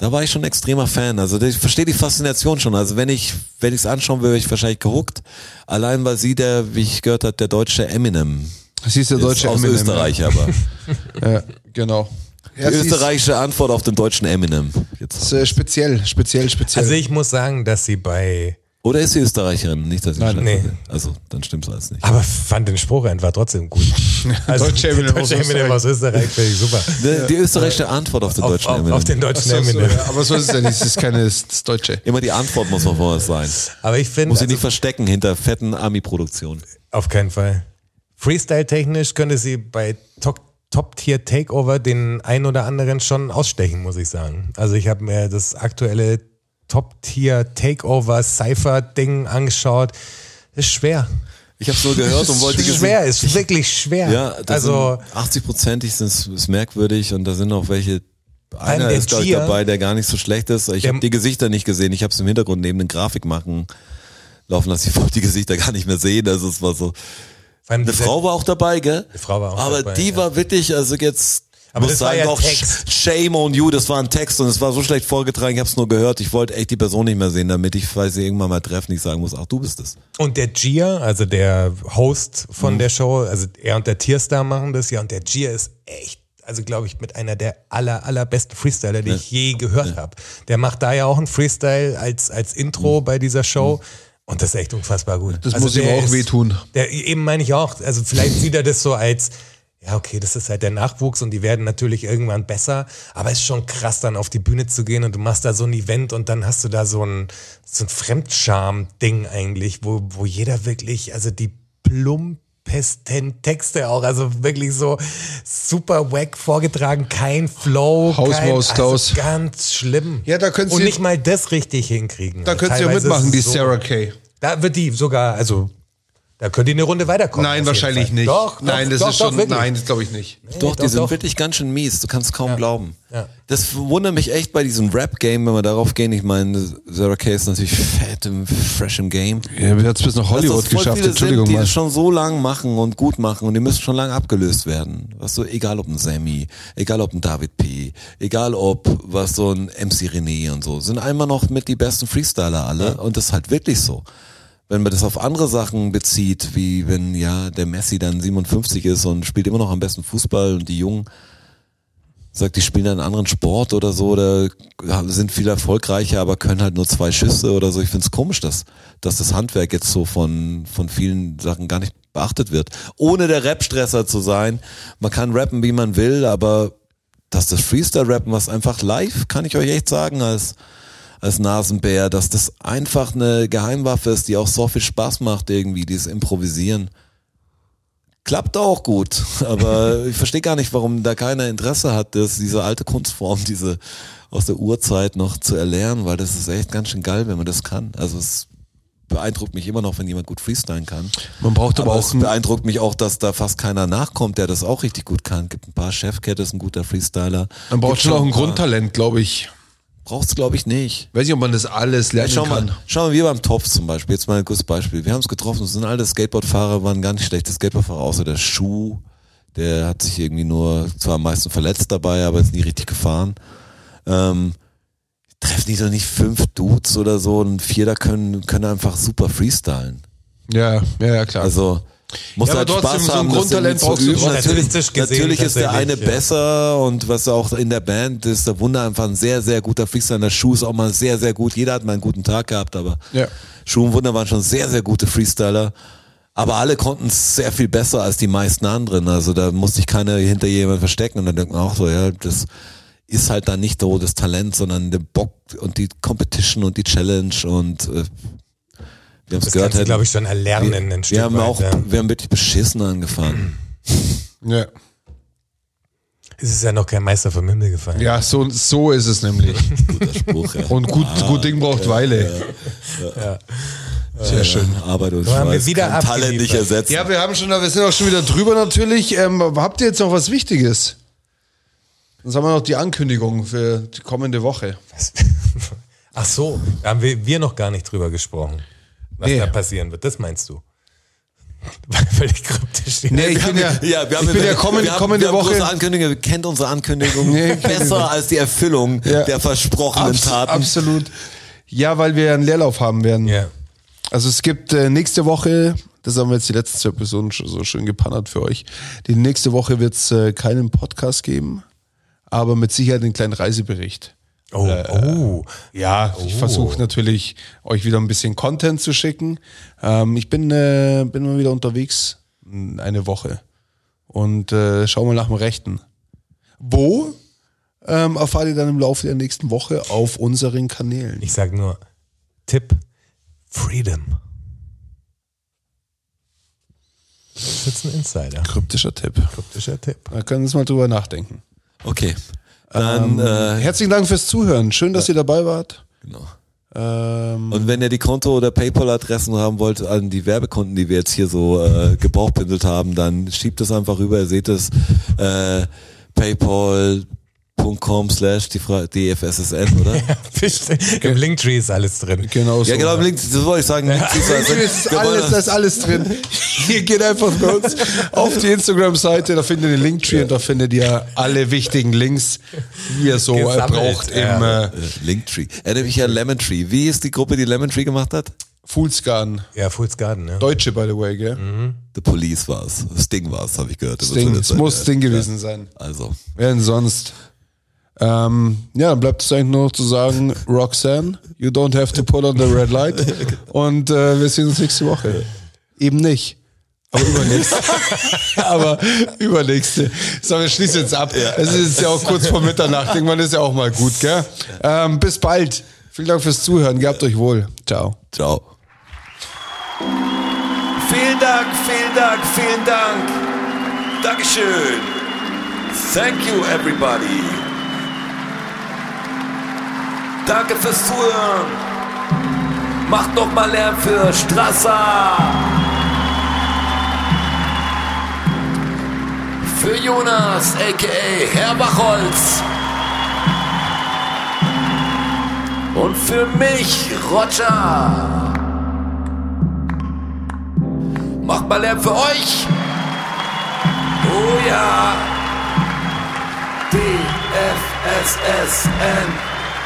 Da war ich schon ein extremer Fan. Also ich verstehe die Faszination schon. Also wenn ich, wenn ich es anschauen würde, wäre ich wahrscheinlich gehuckt. Allein weil sie der, wie ich gehört habe, der deutsche Eminem. Sie ist der ist deutsche aus Eminem, Österreich, aber. Ja, genau. Die Ja, ist- österreichische Antwort auf den deutschen Eminem. Jetzt. ist, äh, speziell, speziell, speziell. Also ich muss sagen, dass sie bei, Oder ist sie Österreicherin? Nicht, dass ich Nein, nee. Also, dann stimmt's alles nicht. aber fand den Spruch einfach trotzdem gut. Also Deutsche Eminem aus Deutsche Eminem aus Österreich finde ich super. Die, die österreichische Antwort auf den Auf, deutschen auf, Eminem. auf den deutschen Ach so, Eminem. aber so ist es ja nicht, es ist keine, das Deutsche. Immer die Antwort muss noch vorher sein. Aber ich finde, Muss sie also, nicht verstecken hinter fetten Ami-Produktionen. auf keinen Fall. Freestyle-technisch könnte sie bei Top- Top-Tier Takeover den ein oder anderen schon ausstechen, muss ich sagen. Also ich habe mir das aktuelle Top-Tier Takeover Cypher-Ding angeschaut. Ist schwer. Ich habe nur gehört und wollte Ist schwer, ist wirklich schwer. Ja, also sind 80 prozentig ist, ist merkwürdig und da sind auch welche. Einer der ist glaube ich dabei, der gar nicht so schlecht ist. Ich habe die Gesichter nicht gesehen. Ich habe es im Hintergrund neben den Grafik machen laufen lassen. Ich wollte die Gesichter gar nicht mehr sehen. Also es war so. Eine Frau war auch dabei, gell? Eine Frau war auch Aber dabei, die ja. war wirklich, also jetzt. Aber muss das war sagen, ja doch, Text. Shame on you, das war ein Text und es war so schlecht vorgetragen, ich habe es nur gehört. Ich wollte echt die Person nicht mehr sehen, damit ich, falls sie irgendwann mal treffen, nicht sagen muss, ach, du bist es. Und der Gia, also der Host Mhm. von der Show, also er und der Tierstar machen das ja und der Gia ist echt, also glaube ich, mit einer der aller, allerbesten Freestyler, die ich je gehört habe. Der macht da ja auch einen Freestyle als, als Intro bei dieser Show. Und das ist echt unfassbar gut. Das also muss ihm auch ist- wehtun. Der, eben meine ich auch. Also vielleicht sieht er das so als, ja, okay, das ist halt der Nachwuchs und die werden natürlich irgendwann besser. Aber es ist schon krass, dann auf die Bühne zu gehen und du machst da so ein Event und dann hast du da so ein, so ein Fremdscham-Ding eigentlich, wo, wo jeder wirklich, also die plumpesten Texte auch, also wirklich so super wack vorgetragen, kein Flow, Hausmaus kein, Klaus. also ganz schlimm. Ja, da könnt Und ihr- nicht mal das richtig hinkriegen. Da könnt ihr Teilweise mitmachen, ist die so- Sarah Kay. da wird die sogar, also da könnt ihr eine Runde weiterkommen. Nein, wahrscheinlich nicht. Doch, nein, doch, das doch, ist doch, schon, wirklich. nein, das glaube ich nicht. Doch, doch, die sind doch. wirklich ganz schön mies. Du kannst kaum glauben. Ja. Das wundert mich echt bei diesem Rap-Game, wenn wir darauf gehen. Ich meine, Sarah Kay ist natürlich fett im fresh im Game. Ja, wir hat es bis nach Hollywood das geschafft, viele Entschuldigung sind, die das schon so lang machen und gut machen und die müssen schon lange abgelöst werden. Was so, egal ob ein Sammy, egal ob ein David P., egal ob was so ein MC René und so, sind einmal noch mit die besten Freestyler alle und das ist halt wirklich so. Wenn man das auf andere Sachen bezieht, wie wenn ja der Messi dann 57 ist und spielt immer noch am besten Fußball und die Jungen sagt, die spielen einen anderen Sport oder so oder sind viel erfolgreicher, aber können halt nur zwei Schüsse oder so. Ich find's komisch, dass, dass das Handwerk jetzt so von, von vielen Sachen gar nicht beachtet wird. Ohne der Rap-Stresser zu sein. Man kann rappen, wie man will, aber dass das Freestyle-Rappen, was einfach live, kann ich euch echt sagen, als, als Nasenbär, dass das einfach eine Geheimwaffe ist, die auch so viel Spaß macht irgendwie, dieses Improvisieren. Klappt auch gut, aber ich verstehe gar nicht, warum da keiner Interesse hat, das, diese alte Kunstform, diese aus der Urzeit noch zu erlernen, weil das ist echt ganz schön geil, wenn man das kann. Also es beeindruckt mich immer noch, wenn jemand gut freestylen kann. Man braucht aber, Aber auch es ein, beeindruckt mich auch, dass da fast keiner nachkommt, der das auch richtig gut kann. Gibt ein paar Chefkette, ist ein guter Freestyler. man braucht schon auch ein Grundtalent, glaube ich. Braucht's glaube ich nicht. Weiß nicht, ob man das alles lernen schau kann. mal, schau mal, wir beim Topf zum Beispiel, jetzt mal ein gutes Beispiel. Wir haben es getroffen, es sind alle Skateboardfahrer, waren gar nicht schlechte Skateboardfahrer, außer der Schuh, der hat sich irgendwie nur, zwar am meisten verletzt dabei, aber ist nie richtig gefahren. Ähm, treffen die doch nicht fünf Dudes oder so und vier da können, können einfach super freestylen. Ja, ja, ja, klar. Also muss Ja, halt Spaß so haben, das Grundtalent brauchst du üben. Natürlich, gesehen natürlich ist der eine ja. besser und was auch in der Band ist, der Wunder einfach ein sehr, sehr guter Freestyler. Der Schuh ist auch mal sehr, sehr gut. Jeder hat mal einen guten Tag gehabt, aber Ja. Schuh und Wunder waren schon sehr, sehr gute Freestyler. Aber alle konnten es sehr viel besser als die meisten anderen. Also da musste sich keiner hinter jemand verstecken. Und dann denkt man auch so, ja, das ist halt dann nicht so das Talent, sondern der Bock und die Competition und die Challenge und äh, wir haben es Das gehört. kannst du, halt, glaube ich, schon erlernen ein wir, Stück wir haben weit, auch, ja. wir haben wirklich beschissen angefangen. ja. Es ist ja noch kein Meister vom Himmel gefallen. ja, so, so ist es nämlich. Guter Spruch, ja. Und gut, gut Ding braucht Weile. Sehr schön. Arbeit und So haben wir wieder kann Talent nicht ersetzen. Ja, wir haben schon, wir sind auch schon wieder drüber natürlich. Ähm, habt ihr jetzt noch was Wichtiges? Dann haben wir noch die Ankündigung für die kommende Woche. Was? Ach so, da haben wir, wir noch gar nicht drüber gesprochen, was Nee. da passieren wird. Das meinst du? Völlig kryptisch. Nee, ich bin ja, Ja, wir haben ich bin ja kommende, wir haben, kommende wir haben Woche. Ankündigung, ihr kennt unsere Ankündigung Nee, besser als die Erfüllung Ja. der versprochenen Abs Taten. absolut. Ja, weil wir einen Leerlauf haben werden. Ja. Also es gibt äh, nächste Woche, das haben wir jetzt die letzten zwei Episoden schon so schön gepannert für euch. Die nächste Woche wird es äh, keinen Podcast geben, aber mit Sicherheit einen kleinen Reisebericht. Oh, oh. Ja, ich versuche natürlich, euch wieder ein bisschen Content zu schicken. Ähm, ich bin, äh, bin mal wieder unterwegs, mh, eine Woche. Und äh, schau mal nach dem Rechten. Wo? Ähm, erfahrt ihr dann im Laufe der nächsten Woche auf unseren Kanälen. Ich sag nur Tipp: Freedom. Das ist jetzt ein Insider. Kryptischer Tipp. Kryptischer Tipp. Da können wir uns mal drüber nachdenken. Okay. Dann, äh, Herzlichen Dank fürs Zuhören. Schön, dass ihr dabei wart. genau. Ähm, Und wenn ihr die Konto- oder Paypal-Adressen haben wollt an die Werbekunden, die wir jetzt hier so äh, gebrauchbündelt haben, dann schiebt es einfach rüber. Ihr seht es, äh, paypal.com slash DFSSN, oder? Im Linktree ist alles drin. genau so. Ja, genau, Link, das wollte ich sagen. Link ist alles, da ist alles drin. Ihr geht einfach bei uns auf die Instagram-Seite, da findet ihr den Linktree und da findet ihr alle wichtigen Links, die ihr so Gesammelt, braucht ja. im äh, Äh, Linktree. Erinnere mich an Lemon Tree. Wie ist die Gruppe, die Lemon Tree gemacht hat? Foolsgarden. Ja, Fool's Garden, ja. Deutsche, by the way, gell? The Police war's. Sting war's, habe ich gehört. Wird es muss sein. Ding gewesen sein. Also, Wer denn sonst? Ähm, ja, dann bleibt es eigentlich nur noch zu sagen, Roxanne, you don't have to pull on the red light. Und äh, wir sehen uns nächste Woche. Eben nicht. Aber übernächste. Aber übernächste. So, wir schließen jetzt ab. Es ist ja auch kurz vor Mitternacht. Irgendwann ist ja auch mal gut, gell? Ähm, bis bald. Vielen Dank fürs Zuhören. Gehabt euch wohl. Ciao. ciao. Vielen Dank, vielen Dank, vielen Dank. Dankeschön. Thank you, everybody. Danke fürs Zuhören. Macht noch mal Lärm für Strasser. Für Jonas, a.k.a. Herr Bachholz. Und für mich, Roger. Macht mal Lärm für euch. Oh ja. DFSSN.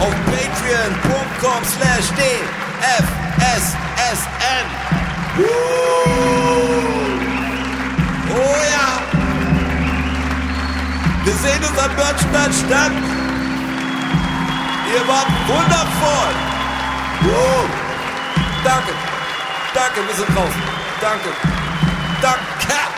auf patreon.com slash dfssn. Uh, oh ja. Wir sehen uns am Börnstein statt. Ihr wart wundervoll. Uh, danke, danke, wir sind draußen. Danke. Danke.